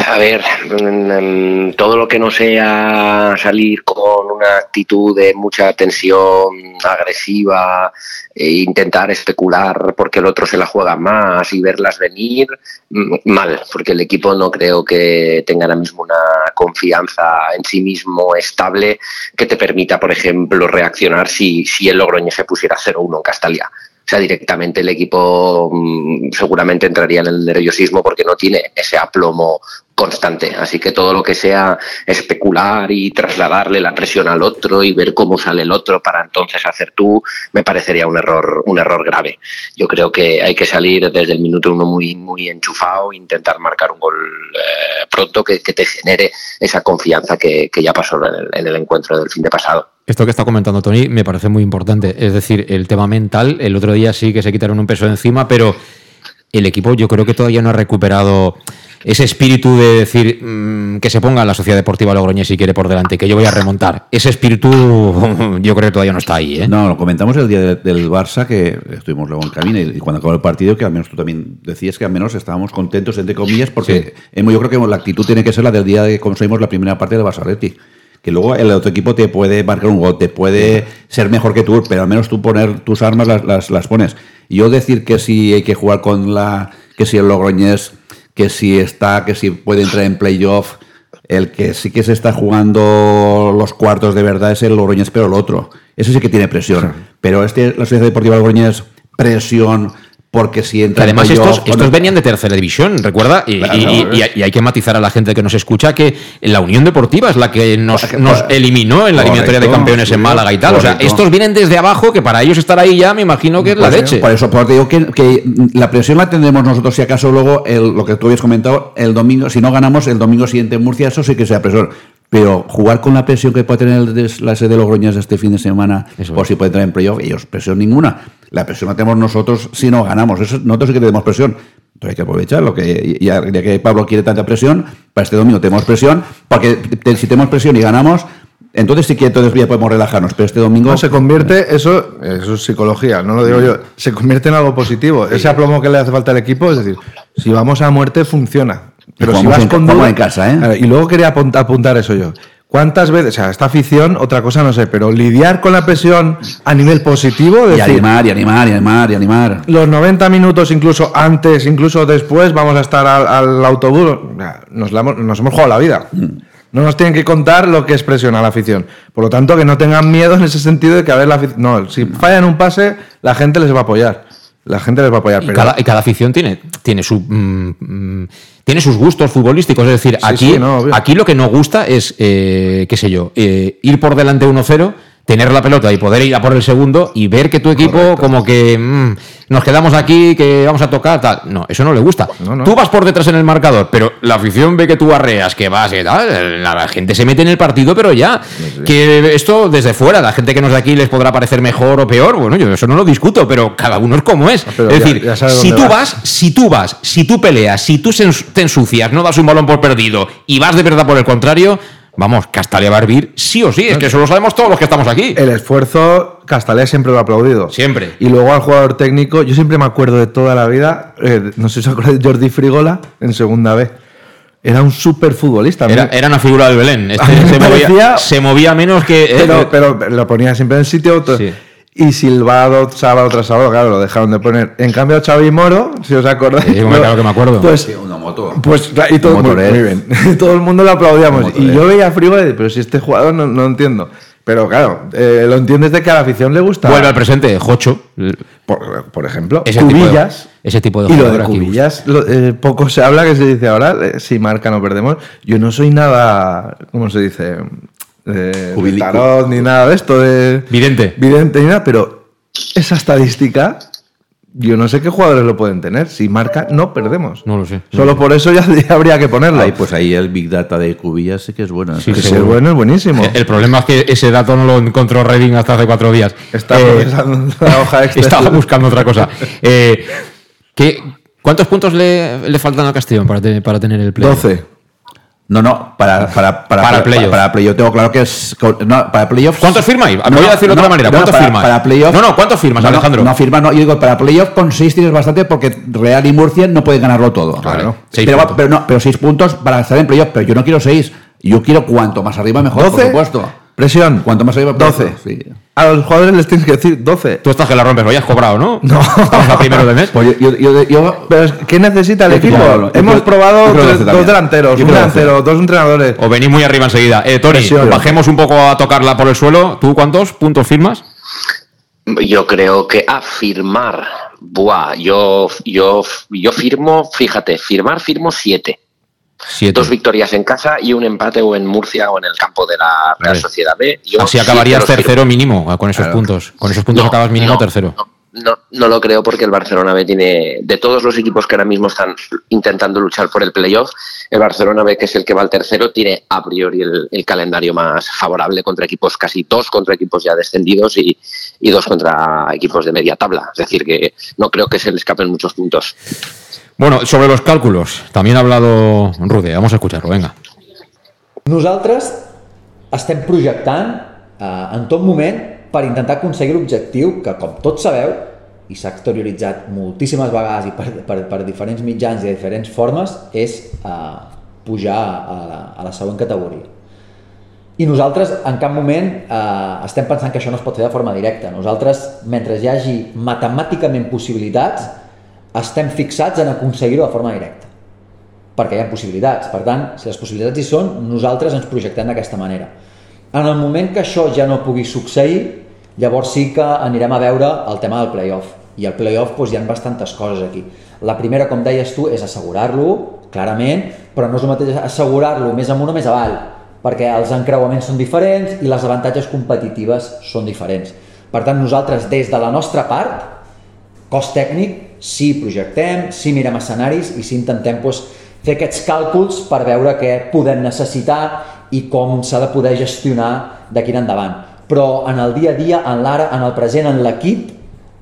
A ver, mm, todo lo que no sea salir con una actitud de mucha tensión agresiva e intentar especular porque el otro se la juega más y verlas venir, mm, mal, porque el equipo no creo que tenga ahora mismo una confianza en sí mismo estable que te permita, por ejemplo, reaccionar si, si el Logroño se pusiera 0-1 en Castalia. Sea, directamente el equipo mm, seguramente entraría en el nerviosismo porque no tiene ese aplomo constante. Así que todo lo que sea especular y trasladarle la presión al otro y ver cómo sale el otro para entonces hacer tú, me parecería un error, un error grave. Yo creo que hay que salir desde el minuto uno muy, muy enchufado, intentar marcar un gol eh, pronto que, te genere esa confianza que, que ya pasó en el, en el encuentro del fin de pasado. Esto que está comentando Tony me parece muy importante. Es decir, el tema mental, el otro día sí que se quitaron un peso de encima, pero el equipo yo creo que todavía no ha recuperado ese espíritu de decir mm, que se ponga la Sociedad Deportiva Logroñés si quiere por delante, que yo voy a remontar. Ese espíritu yo creo que todavía no está ahí. ¿eh? No, lo comentamos el día de- del Barça, que estuvimos luego en cabina, y cuando acabó el partido, que al menos tú también decías que al menos estábamos contentos, entre comillas, porque yo creo que la actitud tiene que ser la del día de que conseguimos la primera parte del Barça. Que luego el otro equipo te puede marcar un gol, te puede ser mejor que tú, pero al menos tú poner tus armas las, las, las pones. Yo decir que si hay que jugar con la. que si el Logroñés, que si está, que si puede entrar en playoff, el que sí que se está jugando los cuartos de verdad es el Logroñés, pero el otro. Ese sí que tiene presión. Pero este, la Sociedad Deportiva Logroñés, presión, porque si entra en además playoff, estos, estos venían de tercera división, recuerda, y, Claro, y- y- claro. y- y hay que matizar a la gente que nos escucha que la Unión Deportiva es la que nos, Para nos eliminó en la eliminatoria de campeones en Málaga y tal. O sea, estos vienen desde abajo, que para ellos estar ahí ya me imagino que es la leche. Por eso, por te digo que, que la presión la tendremos nosotros, si acaso luego, el- lo que tú habías comentado, el domingo, si no ganamos el domingo siguiente en Murcia, eso sí que sea presión. Pero jugar con la presión que puede tener la sede de Logroñés este fin de semana, por si puede entrar en playoff, ellos presión ninguna. La presión la tenemos nosotros si no ganamos. Eso, nosotros sí que tenemos presión. Entonces hay que aprovecharlo. Que, ya, ya que Pablo quiere tanta presión, para este domingo tenemos presión, porque te- si tenemos presión y ganamos, entonces sí que entonces ya podemos relajarnos. Pero este domingo. No, se convierte, eso, eso es psicología, no lo digo yo, se convierte en algo positivo. Ese aplomo que le hace falta al equipo, es decir, si vamos a muerte, funciona. Pero si vas en- con duda- en casa, ¿eh? Y luego quería apun- apuntar eso yo. ¿Cuántas veces, o sea, esta afición, otra cosa no sé, pero lidiar con la presión a nivel positivo, y animar, y animar, y animar, y animar. los 90 minutos, incluso antes, incluso después, vamos a estar al, al autobús. Nos, la hemos, nos hemos jugado la vida. No nos tienen que contar lo que es presión a la afición. Por lo tanto, que no tengan miedo en ese sentido de que a ver la afición. No, si fallan un pase, la gente les va a apoyar. La gente les va a apoyar. Y pero- cada, y cada afición tiene, tiene, su, mm, mm, tiene sus gustos futbolísticos. Es decir, Sí, aquí, sí, no, aquí lo que nos gusta es, eh, qué sé yo, eh, ir por delante 1-0, tener la pelota y poder ir a por el segundo y ver que tu equipo como que mm, nos quedamos aquí, que vamos a tocar, tal. No, eso no le gusta. No, no. Tú vas por detrás en el marcador, pero la afición ve que tú arreas, que vas y tal. La, gente se mete en el partido, pero ya. Que esto desde fuera, la gente que nos de aquí les podrá parecer mejor o peor. Bueno, yo eso no lo discuto, pero cada uno es como es. pero es ya- decir, ya si tú vas. vas, si tú vas, si tú peleas, si tú te ensucias, no das un balón por perdido y vas de verdad por el contrario, vamos, Castalia va a hervir sí o sí. Es que eso lo sabemos todos los que estamos aquí. El esfuerzo, Castalea siempre lo ha aplaudido. Siempre. Y luego al jugador técnico, yo siempre me acuerdo de toda la vida, eh, no sé si os acordáis de Jordi Frigola en segunda B. Era un súper futbolista. Era, era una figura del Belén. Este se, movía, parecía- se movía menos que. eh, pero, eh, pero lo ponía siempre en el sitio. Sí. Y silbado sábado tras sábado, claro, lo dejaron de poner. En cambio, Xavi Moro, si os acordáis, Sí, bueno, claro que me acuerdo. pues, Sí, una moto. pues y todo, Un muy, motorero. muy bien. todo el mundo lo aplaudíamos. Y yo veía a Frigo y decía, pero si este jugador no, no entiendo. Pero claro, eh, lo entiendes de que a la afición le gusta. Vuelve al presente, Jocho. Por, por ejemplo, Ese tipo de- Cubillas. ese tipo de Y lo de Cubillas, lo- eh, poco se habla que se dice ahora, eh, si marca no perdemos. Yo no soy nada, ¿cómo se dice? Eh, tarot ni nada de esto de Vidente. vidente ni nada, pero esa estadística, yo no sé qué jugadores lo pueden tener. Si marca, no perdemos. No lo sé. Solo por eso ya, ya habría que ponerlo. Ahí, pues ahí el Big Data de Cubillas sí que es bueno. Sí, Que es bueno, es buenísimo. El problema es que ese dato no lo encontró Redding hasta hace cuatro días. Está Eh, la hoja. Estaba buscando otra cosa. Eh, ¿qué- ¿Cuántos puntos le, le faltan a Castellón para, te- para tener el play? 12. No, no, para, para, para, Para playoff. Para, playoff tengo claro que es. No, para playoff. ¿Cuántos firmáis? Voy a decirlo de otra manera. ¿Cuántos para, firmas? Para playoff. No, no, ¿cuántos firmas, Alejandro? No, firma, no. Yo digo, para playoff con 6 tienes bastante porque Real y Murcia no pueden ganarlo todo. Claro, seis Pero, pero, no, pero 6 puntos para estar en playoff. Pero yo no quiero 6. Yo quiero cuanto más arriba mejor, por 12. supuesto. Presión. Cuanto más arriba, 12. Sí. A los jugadores les tienes que decir 12. Tú estás que la rompes, lo ya has cobrado, ¿no? No. Estamos a primero de mes. Pues yo, yo, yo, yo- Pero es- ¿qué necesita el equipo? Hemos probado yo quiero tres- 12 dos delanteros, Yo un quiero 12. delantero, dos entrenadores. O venís muy arriba enseguida. Eh, Presión. bajemos un poco a tocarla por el suelo. ¿Tú cuántos puntos firmas? Yo creo que afirmar, buah, yo, yo, yo firmo, fíjate, firmar firmo siete. Siete. Dos victorias en casa y un empate o en Murcia o en el campo de la Real Vale. Sociedad B. Yo Así acabarías tercero mínimo eh, con esos Claro. puntos. Con esos puntos No, acabas mínimo no, tercero. No, no lo creo porque el Barcelona B tiene, de todos los equipos que ahora mismo están intentando luchar por el playoff, el Barcelona B, que es el que va al tercero, tiene a priori el, el calendario más favorable contra equipos, casi dos contra equipos ya descendidos y, y dos contra equipos de media tabla. Es decir, que no creo que se le escapen muchos puntos. Bueno, sobre los cálculos, también ha hablado Rude. Vamos a escucharlo, venga. Nosaltres estem projectant eh, en tot moment per intentar aconseguir l'objectiu que, com tots sabeu, i s'ha exterioritzat moltíssimes vegades i per, per, per diferents mitjans i de diferents formes, és eh, pujar a la, a la següent categoria. I nosaltres en cap moment eh, estem pensant que això no es pot fer de forma directa. Nosaltres, mentre hi hagi matemàticament possibilitats, estem fixats en aconseguir-ho de forma directa perquè hi ha possibilitats. Per tant, si les possibilitats hi són, nosaltres ens projectem d'aquesta manera. En el moment que això ja no pugui succeir, llavors sí que anirem a veure el tema del playoff. I al playoff doncs, hi ha bastantes coses aquí. La primera, com deies tu, és assegurar-lo, clarament, però no és el mateix assegurar-lo més amunt o més avall, perquè els encreuaments són diferents i les avantatges competitives són diferents. Per tant, nosaltres, des de la nostra part, cos tècnic, sí projectem, sí mirem escenaris i sí intentem doncs, fer aquests càlculs per veure què podem necessitar i com s'ha de poder gestionar d'aquí en endavant. Però en el dia a dia, en l'ara, en el present, en l'equip,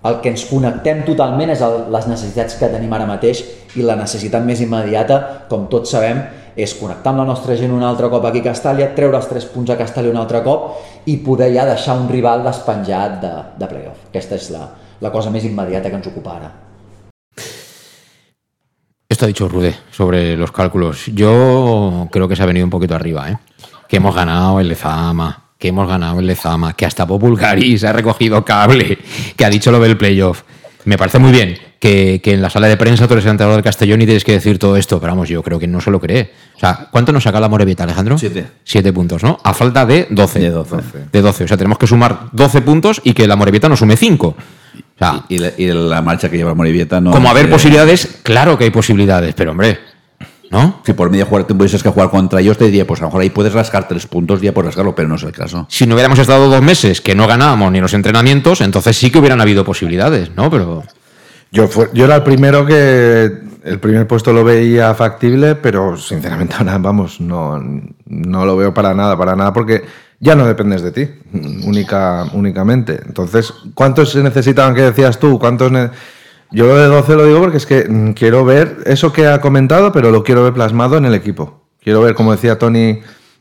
el que ens connectem totalment és el, les necessitats que tenim ara mateix i la necessitat més immediata, com tots sabem, és connectar amb la nostra gent un altre cop aquí a Castàlia, treure els tres punts a Castàlia un altre cop i poder ja deixar un rival despenjat de, de playoff. Aquesta és la, la cosa més immediata que ens ocupa ara. Esto ha dicho Rude sobre los cálculos. Yo creo que se ha venido un poquito arriba, ¿eh? Que hemos ganado el Lezama, que hemos ganado el Lezama, que hasta Populgaris ha recogido cable, que ha dicho lo del playoff. Me parece muy bien que, que en la sala de prensa tú eres el entrenador del Castellón y tienes que decir todo esto, pero vamos, yo creo que no se lo cree. O sea, ¿cuánto nos saca la Morevieta, Alejandro? Siete. Siete puntos, ¿no? A falta de 12. De 12. De 12. O sea, tenemos que sumar 12 puntos y que la Morevieta nos sume 5. O sea, Y, la, y la marcha que lleva Morivieta no. como haber eh, posibilidades, claro que hay posibilidades, pero hombre, ¿no? Si por medio jugar tuvieses que jugar contra ellos, te diría, pues a lo mejor ahí puedes rascar tres puntos, ya puedes rascarlo, pero no es el caso. Si no hubiéramos estado dos meses que no ganábamos ni los entrenamientos, entonces sí que hubieran habido posibilidades, ¿no? Pero Yo, fue- yo era el primero que el primer puesto lo veía factible, pero sinceramente ahora, vamos, no, no lo veo para nada, para nada, porque ya no dependes de ti, única, únicamente. Entonces, ¿cuántos se necesitaban que decías tú? ¿Cuántos Yo lo de 12 lo digo porque es que mm, quiero ver eso que ha comentado, pero lo quiero ver plasmado en el equipo. Quiero ver, como decía Tony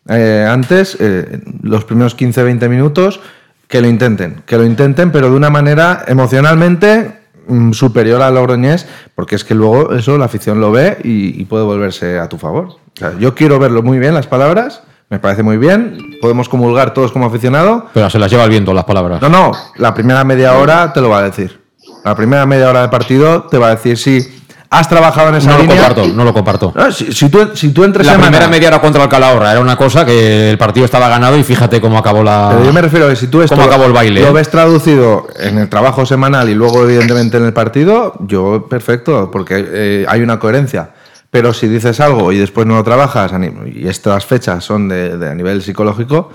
eh, antes, eh, los primeros 15-20 minutos, que lo intenten, que lo intenten, pero de una manera emocionalmente mm, superior a Logroñés, porque es que luego eso la afición lo ve y, puede volverse a tu favor. Yo quiero verlo muy bien, las palabras, Me parece muy bien, podemos comulgar todos como aficionados. Pero se las lleva el viento las palabras. No, no, la primera media hora te lo va a decir. La primera media hora de partido te va a decir si has trabajado en esa No lo línea. comparto, no lo comparto. No, si, si tú, si tú entre La semana- primera media hora contra el Calahorra era una cosa que el partido estaba ganado y fíjate cómo acabó la. Pero yo me refiero a que si tú esto cómo acabó el baile. lo ¿eh? ves traducido en el trabajo semanal y luego evidentemente en el partido, yo perfecto, porque eh, hay una coherencia. Pero si dices algo y después no lo trabajas y estas fechas son de, de a nivel psicológico,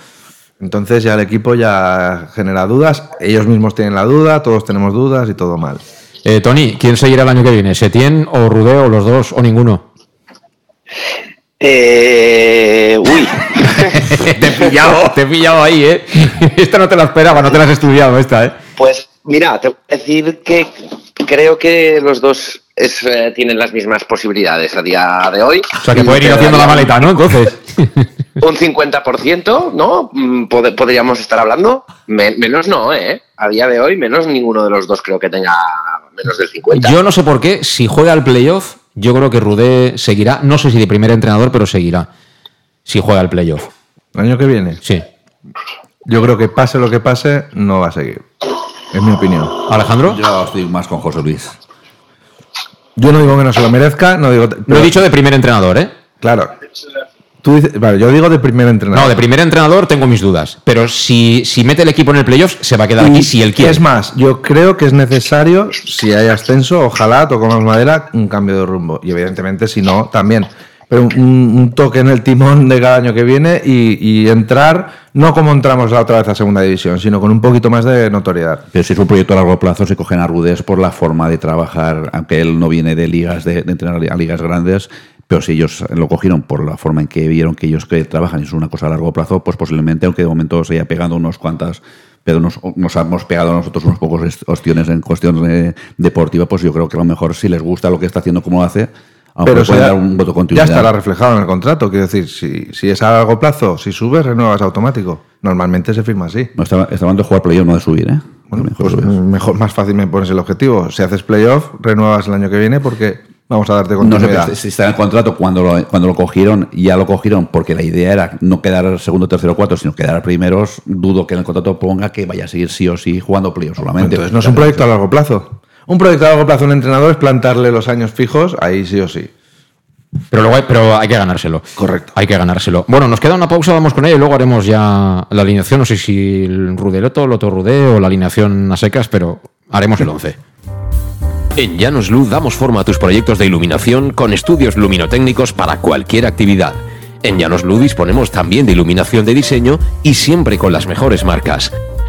entonces ya el equipo ya genera dudas, ellos mismos tienen la duda, todos tenemos dudas y todo mal. Eh, Tony, ¿quién seguirá el año que viene? ¿Setién o Rudé o los dos o ninguno? Eh, uy. te he pillado, te he pillado ahí, ¿eh? esta no te la esperaba, no te la has estudiado esta, ¿eh? Pues mira, te voy a decir que creo que los dos es, eh, tienen las mismas posibilidades a día de hoy. O sea, que pueden ir haciendo la maleta, ¿no? Entonces. Un 50%, ¿no? Mm, pod- Podríamos estar hablando. Me- menos no, ¿eh? A día de hoy, menos ninguno de los dos creo que tenga menos del 50%. Yo no sé por qué, si juega el playoff, yo creo que Rudé seguirá, no sé si de primer entrenador, pero seguirá. Si juega el playoff. ¿El año que viene? Sí. Yo creo que pase lo que pase, no va a seguir. Es mi opinión. ¿Alejandro? Yo estoy más con José Luis. Yo no digo que no se lo merezca, no digo... Lo he dicho de primer entrenador, ¿eh? Claro. Tú dices, vale, yo digo de primer entrenador. No, de primer entrenador tengo mis dudas. Pero si, si mete el equipo en el playoff, se va a quedar aquí Y si él quiere. Es más, yo creo que es necesario, si hay ascenso, ojalá tocamos madera, un cambio de rumbo. Y evidentemente, si no, también. Pero un, toque en el timón de cada año que viene y, entrar, no como entramos la otra vez a segunda división, sino con un poquito más de notoriedad. Pero si es un proyecto a largo plazo, se cogen a Rudés por la forma de trabajar, aunque él no viene de ligas, de, entrenar a ligas grandes, pero si ellos lo cogieron por la forma en que vieron que ellos que trabajan y es una cosa a largo plazo, pues posiblemente, aunque de momento se haya pegado unos cuantas, pero nos, hemos pegado nosotros unos pocos ostiones en cuestión de- deportiva, pues yo creo que a lo mejor si les gusta lo que está haciendo, como lo hace, aunque Pero puede ya, dar un voto de ya continuidad. estará reflejado en el contrato. Quiero decir, si, si es a largo plazo, si subes, renuevas automático. Normalmente se firma así. No, está, está hablando de jugar playoff, no de subir, ¿eh? Bueno, pues mejor, más fácil me pones el objetivo. Si haces playoff, renuevas el año que viene porque vamos a darte No sé continuidad. si está en el contrato cuando lo, cuando lo cogieron, ya lo cogieron porque la idea era no quedar segundo, tercero, cuarto, sino quedar primeros. Dudo que en el contrato ponga que vaya a seguir sí o sí jugando playoff solamente. Entonces no es un proyecto a largo plazo. Un proyecto a largo plazo a un entrenador es plantarle los años fijos, ahí sí o sí. Pero, luego hay, pero hay que ganárselo. Correcto. Hay que ganárselo. Bueno, nos queda una pausa, vamos con ella y luego haremos ya la alineación. No sé si el Rudeloto, Loto Rudé o la alineación a secas, pero haremos el 11. En Llanos Luz damos forma a tus proyectos de iluminación con estudios luminotécnicos para cualquier actividad. En Llanos Luz disponemos también de iluminación de diseño y siempre con las mejores marcas.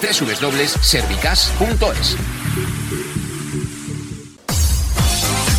www.servicas.es.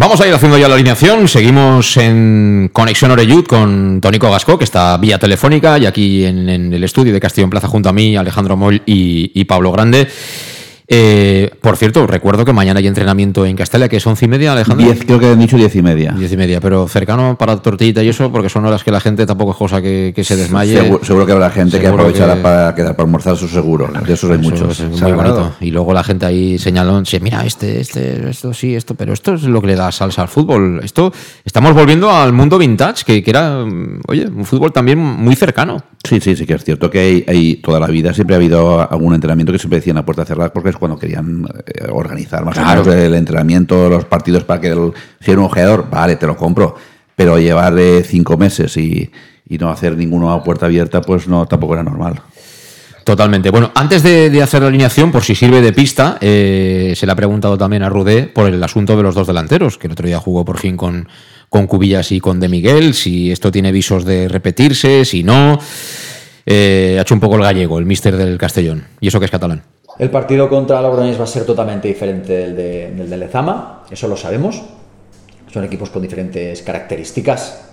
Vamos a ir haciendo ya la alineación. Seguimos en Conexión Oreyud con Tónico Gasco, que está vía telefónica, y aquí en, el estudio de Castillo en Plaza junto a mí, Alejandro Moll y Pablo Grande. Eh, por cierto, recuerdo que mañana hay entrenamiento en Castella, que es once y media, Alejandro. Diez, creo que han dicho diez y media. Diez y media, pero cercano para tortillita y eso, porque son horas que la gente tampoco es cosa que, que se desmaye. Seguro, seguro que habrá gente que aprovechará que- para quedar para almorzar, eso seguro. De esos hay Eso muchos. es muy bonito. Y luego la gente ahí señaló, "Sí, mira, este, este, esto sí, esto, pero esto es lo que le da salsa al fútbol. Esto, estamos volviendo al mundo vintage, que, que era, mm, oye, un fútbol también muy cercano. Sí, sí, sí que es cierto que hay, hay- toda la vida siempre ha habido algún entrenamiento que siempre decían a puerta cerrada porque es cuando querían eh, organizar más Claro. o menos el entrenamiento, los partidos para que el, si era un ojeador, vale, te lo compro, pero llevar eh, cinco meses y, y no hacer ninguno a puerta abierta, pues no, tampoco era normal. Totalmente. Bueno, antes de, de hacer la alineación, por si sirve de pista, eh, se le ha preguntado también a Rudé por el asunto de los dos delanteros, que el otro día jugó por fin con, con Cubillas y con De Miguel, si esto tiene visos de repetirse, si no. Eh, ha hecho un poco el gallego, el mister del Castellón. Y eso que es catalán. El partido contra Logroñés va a ser totalmente diferente del de, del de Lezama, eso lo sabemos. Son equipos con diferentes características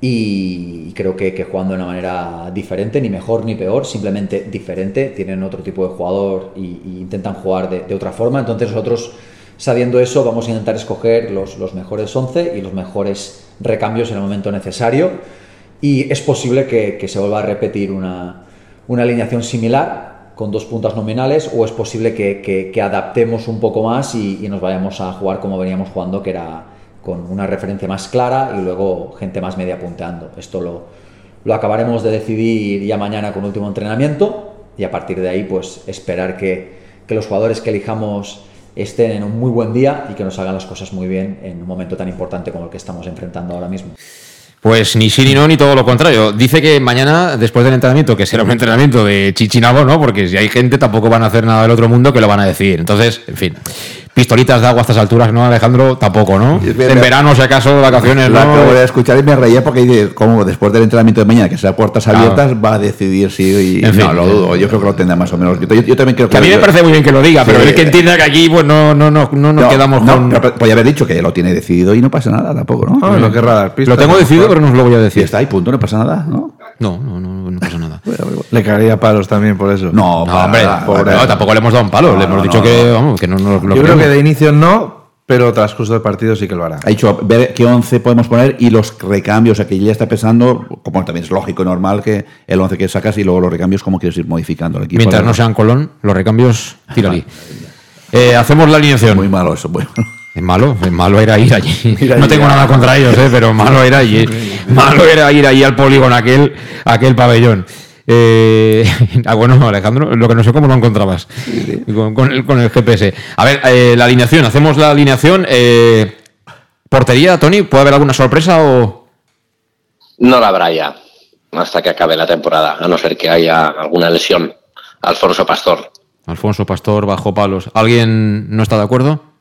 y creo que, jugando de una manera diferente, ni mejor ni peor, simplemente diferente. Tienen otro tipo de jugador y intentan jugar de, otra forma. Entonces nosotros, sabiendo eso, vamos a intentar escoger los, mejores 11 y los mejores recambios en el momento necesario. Y es posible que, se vuelva a repetir una alineación similar con dos puntas nominales o es posible que, que- que adaptemos un poco más y, nos vayamos a jugar como veníamos jugando, que era con una referencia más clara y luego gente más media punteando. Esto lo, lo acabaremos de decidir ya mañana con último entrenamiento y a partir de ahí pues esperar que, que los jugadores que elijamos estén en un muy buen día y que nos hagan las cosas muy bien en un momento tan importante como el que estamos enfrentando ahora mismo. Pues ni sí ni no, ni todo lo contrario. Dice que mañana, después del entrenamiento, que será un entrenamiento de chichinabo, ¿no? Porque si hay gente, tampoco van a hacer nada del otro mundo que lo van a decir. Entonces, en fin. Pistolitas de agua a estas alturas, ¿no, Alejandro? Tampoco, ¿no? En verano, si acaso, de vacaciones, La ¿no? acabo de escuchar y me reía porque dice, como después del entrenamiento de mañana, que sea puertas Claro. abiertas, va a decidir si. Y, En fin. no, lo dudo. Yo creo que lo tendrá más o menos. Yo, yo también creo que. Que a mí me parece muy bien que lo diga, pero Sí. es que entienda que aquí, pues no, no, no, no nos No, quedamos no, con. pero podía haber dicho que lo tiene decidido y no pasa nada tampoco, ¿no? Ah, no querrá dar pistas. Lo tengo decidido, pero no os lo voy a Y decir. está ahí, punto, no pasa nada, ¿no? No, no, no, no pasa nada. Le caería palos también por eso. No, No, hombre, nada, pobre, para no, nada. tampoco le hemos dado un palo. No, le hemos no, dicho no, que, no. vamos, que no nos lo Yo creo que de inicio no, pero transcurso del partido sí que lo hará. Ha dicho ver qué 11 podemos poner y los recambios, o sea, que ya está pensando, como también es lógico y normal, que el 11 que sacas y luego los recambios, cómo quieres ir modificando el equipo. Mientras no sean Colón, los recambios, tírali. Eh, hacemos la alineación. Muy malo eso, bueno. Es malo, es malo era ir allí. Ir no allí, tengo ah. nada contra ellos, eh, pero malo era ir. Malo era ir allí al polígono, aquel, aquel pabellón. Eh, ah, bueno, Alejandro, lo que no sé cómo lo encontrabas Con, con el, con el GPS. A ver, eh, la alineación, hacemos la alineación. eh, portería, Tony, ¿puede haber alguna sorpresa o...? No la habrá ya hasta que acabe la temporada, a no ser que haya alguna lesión. Alfonso Pastor. Alfonso Pastor bajo palos. ¿Alguien no está de acuerdo?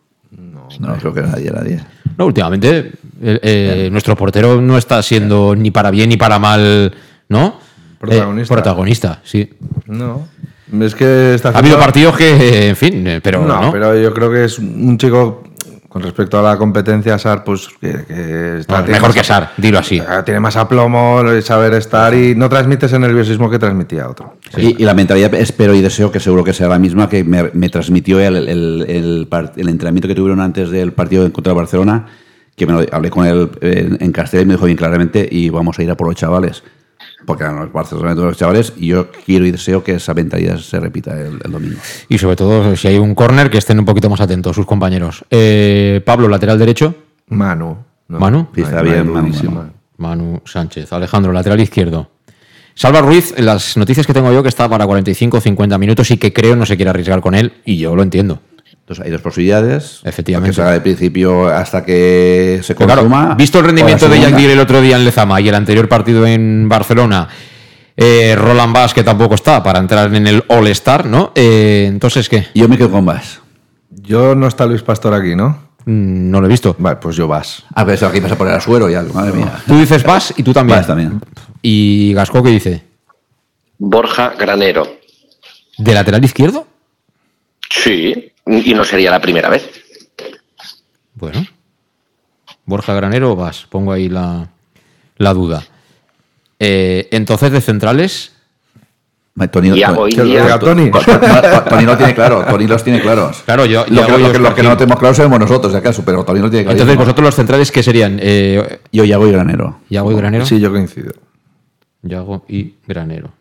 No, creo que nadie, nadie. No, últimamente eh, eh, nuestro portero no está siendo ni para bien ni para mal, ¿no? Protagonista. Eh, protagonista, sí. No. Es que está Ha habido partidos que, en fin, pero no, no. pero yo creo que es un chico con respecto a la competencia Sar, pues que, que está- No, tiene mejor más que Sar, dilo así. Ah, Tiene más aplomo, saber estar y no transmite ese nerviosismo que transmitía otro. Y, y la mentalidad espero y deseo que seguro que sea la misma que me, me transmitió el, el, el par- el entrenamiento que tuvieron antes del partido contra Barcelona, que me lo, hablé con él en, en castellano y me dijo bien claramente y vamos a ir a por los chavales. Porque eran los Barcelona de los chavales y yo quiero y deseo que esa mentalidad se repita el, el domingo. Y sobre todo, si hay un córner, que estén un poquito más atentos sus compañeros. Eh, Pablo, lateral derecho. Manu. no. Manu. Sí, está Manu, bien, Manu. Manu. Manu Sánchez. Alejandro, lateral izquierdo. Salva Ruiz, en las noticias que tengo yo, que está para 45 o 50 minutos y que creo no se quiere arriesgar con él, y yo lo entiendo. Entonces hay dos posibilidades. Efectivamente. Que se haga de principio hasta que se Pero claro, consuma. visto el rendimiento de. Jack Deere el otro día en Lezama y el anterior partido en Barcelona, eh, Roland Bass, que tampoco está para entrar en el All-Star, ¿no? Eh, entonces, ¿qué? Yo me quedo con Vas. Yo no está Luis Pastor aquí, ¿no? Mm, No lo he visto. Vale, pues yo vas. A ver, aquí vas a poner a suero y algo, madre mía. Tú dices Bass y tú también. Vas también. ¿Y Gasco qué dice? Borja Granero. ¿De lateral izquierdo? Sí, y no sería la primera vez. Bueno. Borja Granero o Bass. Pongo ahí la, la duda. Eh, entonces, de centrales, Tony, lo tiene claro, Tony los tiene claros. Claro, yo- lo, que, lo que- lo que no tenemos claro sabemos nosotros, si acaso, pero Tony lo tiene claro. Entonces, vosotros los centrales, ¿qué serían? Eh, Yo, Yago y Granero. Yago y Granero. Sí, yo coincido. Yago y Granero.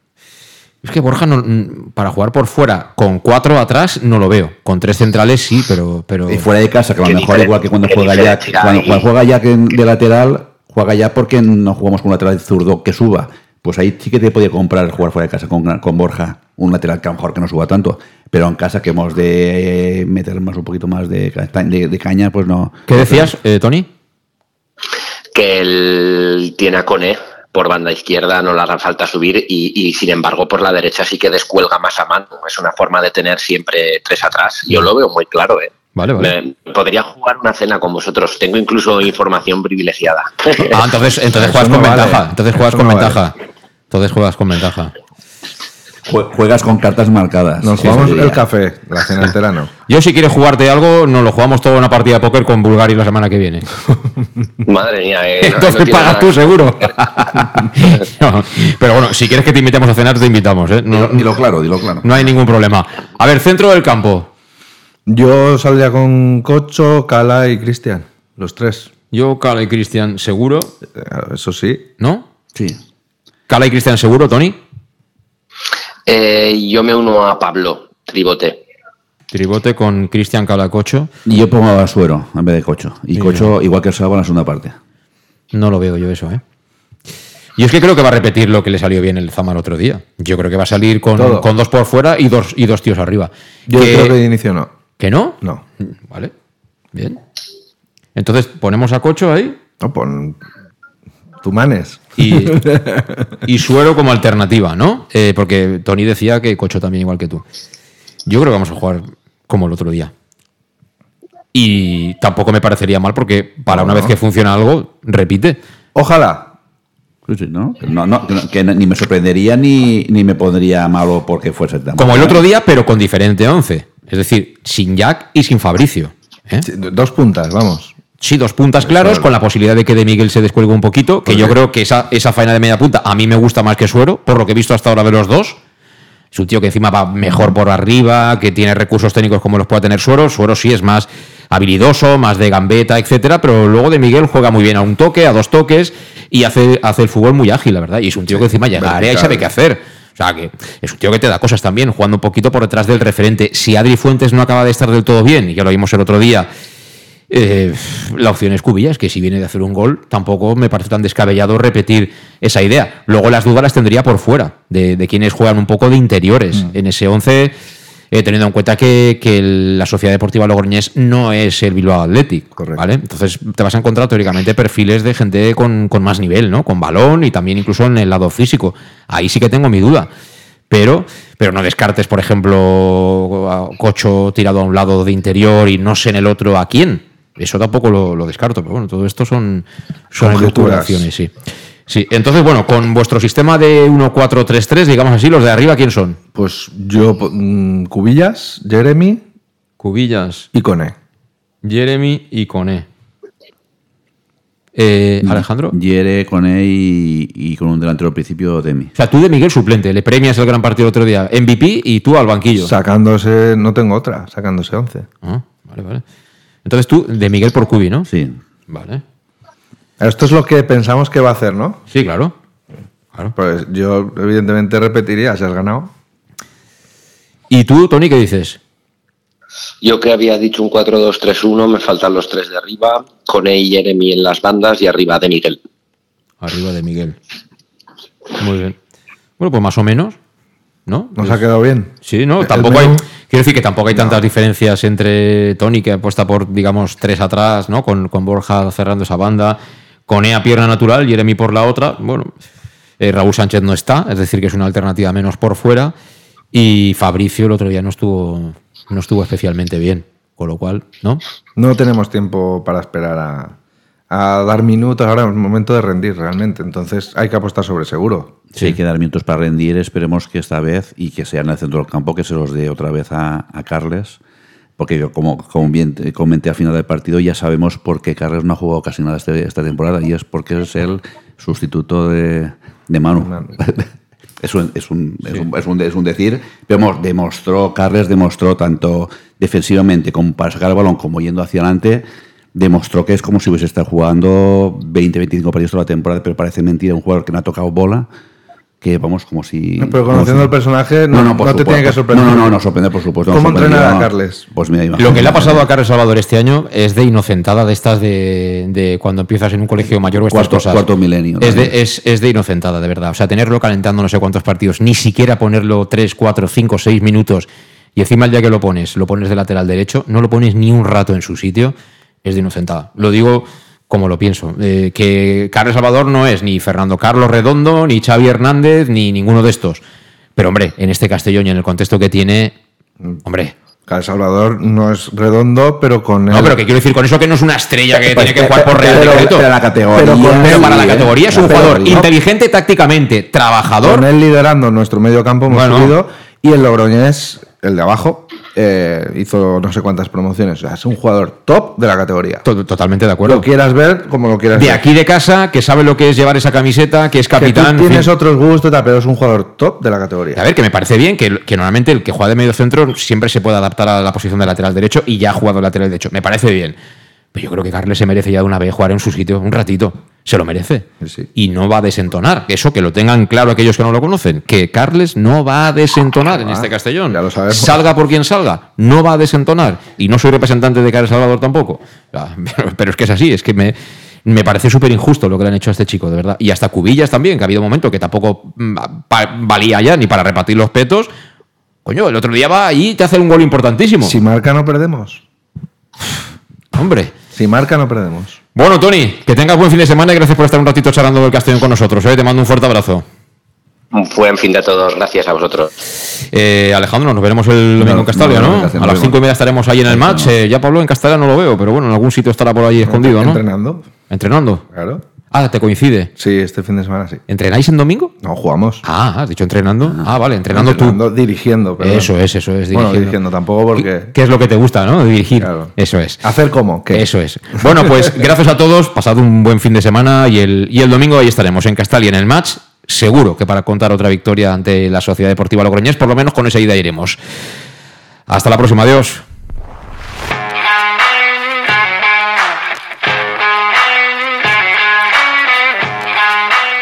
Es que Borja, no- para jugar por fuera, con cuatro atrás, no lo veo. Con tres centrales sí, pero. pero... Y fuera de casa, que a lo mejor igual que cuando juega ya, cuando, cuando juega ya de lateral, juega ya porque no jugamos con un lateral zurdo que suba. Pues ahí sí que te podía comprar jugar fuera de casa con, con Borja, un lateral que a lo mejor que no suba tanto. Pero en casa que hemos de meter más un poquito más de, ca- de, de caña, pues no. ¿Qué decías, eh, Tony? que él tiene a Cone por banda izquierda, no le hará falta subir y, y, sin embargo por la derecha sí que descuelga más a mano. Es una forma de tener siempre tres atrás. Yo lo veo muy claro. ¿eh? Vale, vale. Me- podría jugar una cena con vosotros. Tengo incluso información privilegiada. Ah, entonces, entonces juegas no con vale. ventaja. Entonces juegas Eso con no vale. ventaja. Entonces juegas con ventaja. Jue- Juegas con cartas marcadas. Nos Sí, jugamos el café, la cena entera no. Yo, si quieres jugarte algo, nos lo jugamos toda una partida de póker con Bulgari la semana que viene. Madre mía. eh, no- no Entonces tiene pagas tú, seguro. No, pero bueno, si quieres que te invitemos a cenar, te invitamos. ¿eh? No, Dilo, dilo claro, dilo claro. no hay ningún problema. A ver, centro del campo. Yo saldría con Cocho, Cala y Cristian, los tres. Yo, Cala y Cristian, seguro. Eh, Eso sí. ¿No? Sí. Cala y Cristian, seguro, Tony. Eh, yo me uno a Pablo Tribote. Tribote con Cristian Calacocho. Y yo pongo a Suero en vez de Cocho. Y Cocho, igual que el Salva en la segunda parte. No lo veo yo eso, ¿eh? Y es que creo que va a repetir lo que le salió bien el Zama el otro día. Yo creo que va a salir con, con dos por fuera y dos, y dos tíos arriba. Yo que, creo que de inicio no. ¿que no? No. Vale. Bien. Entonces ponemos a Cocho ahí No, pon Tumanes. Y, y Suero como alternativa, ¿no? Eh, porque Tony decía que Cocho también igual que tú. Yo creo que vamos a jugar como el otro día. Y tampoco me parecería mal porque para una No. vez que funciona algo, repite. Ojalá. ¿no? No, no, que, ni me sorprendería ni, ni me pondría malo porque fuese tan Como el otro día, pero con diferente 11. Es decir, sin Jack y sin Fabricio. ¿eh? Sí, Dos puntas, vamos. Sí, dos puntas claros, con la posibilidad de que de Miguel se descuelgue un poquito, que yo creo que esa, esa faena de media punta a mí me gusta más que Suero, por lo que he visto hasta ahora de los dos. Es un tío que encima va mejor por arriba, que tiene recursos técnicos como los pueda tener Suero. Suero sí es más habilidoso, más de gambeta, etcétera, pero luego de Miguel juega muy bien a un toque, a dos toques y hace, hace el fútbol muy ágil, la verdad. Y es un tío que encima llega a área y sabe qué hacer. O sea, que es un tío que te da cosas también, jugando un poquito por detrás del referente. Si Adri Fuentes no acaba de estar del todo bien, y ya lo vimos el otro día, eh, la opción es Cubillas, que si viene de hacer un gol, tampoco me parece tan descabellado repetir esa idea. Luego las dudas las tendría por fuera, de, de quienes juegan un poco de interiores. En ese 11, eh, teniendo en cuenta que, que el- la Sociedad Deportiva Logroñés no es el Bilbao Athletic. Correcto. ¿vale? Entonces te vas a encontrar teóricamente perfiles de gente con, con más nivel, ¿no? Con balón y también incluso en el lado físico. Ahí sí que tengo mi duda. Pero, pero no descartes, por ejemplo, a Cocho tirado a un lado de interior y no sé en el otro a quién. Eso tampoco lo, lo descarto, pero bueno, todo esto son, son elucubraciones, sí. Sí, entonces, bueno, con vuestro sistema de 1-4-3-3, digamos así, los de arriba, ¿quién son? Pues yo, mm, Cubillas, Jeremy Cubillas, y Cone. Jeremy y Coné. Eh, Alejandro. Yere con él y, y con un delantero al principio Demi. O sea, tú de Miguel suplente, le premias el gran partido el otro día, MVP y tú al banquillo. Sacándose, no tengo otra, sacándose 11. Ah, vale, vale. Entonces tú de Miguel por Cubi, ¿no? Sí. Vale. Esto es lo que pensamos que va a hacer, ¿no? Sí, claro. Claro. Pues yo, evidentemente, repetiría si has ganado. ¿Y tú, Tony, qué dices? Yo que había dicho un 4-2-3-1, me faltan los tres de arriba, Cone y Jeremy en las bandas y arriba de Miguel. Arriba de Miguel. Muy bien. Bueno, pues más o menos, ¿no? Nos ha quedado bien. Sí, no, tampoco hay. Quiero decir que tampoco hay tantas diferencias entre Tony, que apuesta por, digamos, tres atrás, ¿no? Con, con Borja cerrando esa banda, con Ea pierna natural, Jeremy por la otra. Bueno, eh, Raúl Sánchez no está, es decir, que es una alternativa menos por fuera. Y Fabricio el otro día no estuvo, no estuvo especialmente bien, con lo cual, ¿no? No tenemos tiempo para esperar a, a dar minutos. Ahora es el momento de rendir realmente. Entonces hay que apostar sobre seguro. Si hay que dar minutos para rendir, esperemos que esta vez y que sea en el centro del campo, que se los dé otra vez a, a Carles. Porque yo, como, como bien comenté al final del partido, ya sabemos por qué Carles no ha jugado casi nada este- esta temporada y es porque es el sustituto de, de Manu. Manu. es un, es un, es un, es un, es un decir, pero vamos, demostró, Carles demostró tanto defensivamente como para sacar el balón como yendo hacia adelante, demostró que es como si hubiese estado jugando 20, 25 partidos toda la temporada, pero parece mentira, un jugador que no ha tocado bola, que vamos como si... No, pero conociendo si- el personaje, no, por no te tiene que sorprender. No, no, no, no sorprende, por supuesto. ¿Cómo no entrenar a no. Carles? Pues mira, Lo que le ha imagínate. pasado a Carlos Salvador este año es de inocentada, de estas de, de cuando empiezas en un colegio mayor o estas Cuarto- cosas. cuarto milenio, Es ¿no? de, es, es de inocentada, de verdad. O sea, tenerlo calentando no sé cuántos partidos, ni siquiera ponerlo 3, 4, 5, 6 minutos y encima el día que lo pones, lo pones de lateral derecho, no lo pones ni un rato en su sitio, es de inocentada. Lo digo como lo pienso. eh, que Carlos Salvador no es ni Fernando Carlos Redondo, ni Xavi Hernández, ni ninguno de estos. Pero hombre, en este Castellón y en el contexto que tiene, hombre, Carlos Salvador no es redondo, pero con él. no, pero que quiero decir con eso que no es una estrella que Pues, tiene que jugar por Real pero- Decreto. pero la categoría, Pero, con- pero para la ¿eh? categoría es un jugador inteligente tácticamente, trabajador. Con él liderando nuestro medio campo hemos Bueno. subido. Y el Logroñés, el de abajo, eh, hizo no sé cuántas promociones. O sea, es un jugador top de la categoría. To- Totalmente de Lo acuerdo. quieras ver como lo quieras De ver. aquí de casa, que sabe lo que es llevar esa camiseta, que es Que tú capitán. en tienes otros gustos, tal, pero es un jugador top de la categoría. A ver, que me parece bien que, que normalmente el que juega de medio centro siempre se puede adaptar a la posición de lateral derecho y ya ha jugado lateral derecho. Me parece bien. Pero yo creo que Carles se merece ya de una vez jugar en su sitio un ratito. Se lo merece. Sí. Y no va a desentonar. Eso que lo tengan claro aquellos que no lo conocen. Que Carles no va a desentonar en Ah, este Castellón. ya lo sabemos. Salga por quien salga. No va a desentonar. Y no soy representante de Carles Salvador tampoco. Pero, pero es que es así. Es que me, me parece súper injusto lo que le han hecho a este chico, de verdad. Y hasta Cubillas también, que ha habido un momento que tampoco mm, valía ya ni para repartir los petos. Coño, el otro día va ahí y te hace un gol importantísimo. Si marca, no perdemos. Hombre. Si marca, no perdemos. Bueno, Tony, que tengas buen fin de semana y gracias por estar un ratito charlando del Castellón con nosotros. ¿eh? Te mando un fuerte abrazo. Un buen fin de todos, gracias a vosotros. Eh, Alejandro, nos veremos el domingo No, en Castalia, no, a las cinco y media estaremos ahí en el match. Eh, ya Pablo en Castalia no lo veo, pero bueno, en algún sitio estará por ahí escondido, ¿no? Entrenando. Entrenando. Claro. Ah, te coincide. Sí, este fin de semana sí. ¿Entrenáis en domingo? No, jugamos. Ah, has dicho entrenando. Ah, vale, entrenando, Entrenando, dirigiendo. tú. perdón. Eso es, eso es. Bueno, dirigiendo. dirigiendo tampoco porque. ¿Qué es lo que te gusta, no? Dirigir. Claro. Eso es. ¿Hacer cómo? ¿Qué? Eso es. Bueno, pues gracias a todos. Pasad un buen fin de semana y el, y el domingo ahí estaremos en Castalia en el match. Seguro que para contar otra victoria ante la Sociedad Deportiva Logroñés, por lo menos con esa ida iremos. Hasta la próxima. Adiós.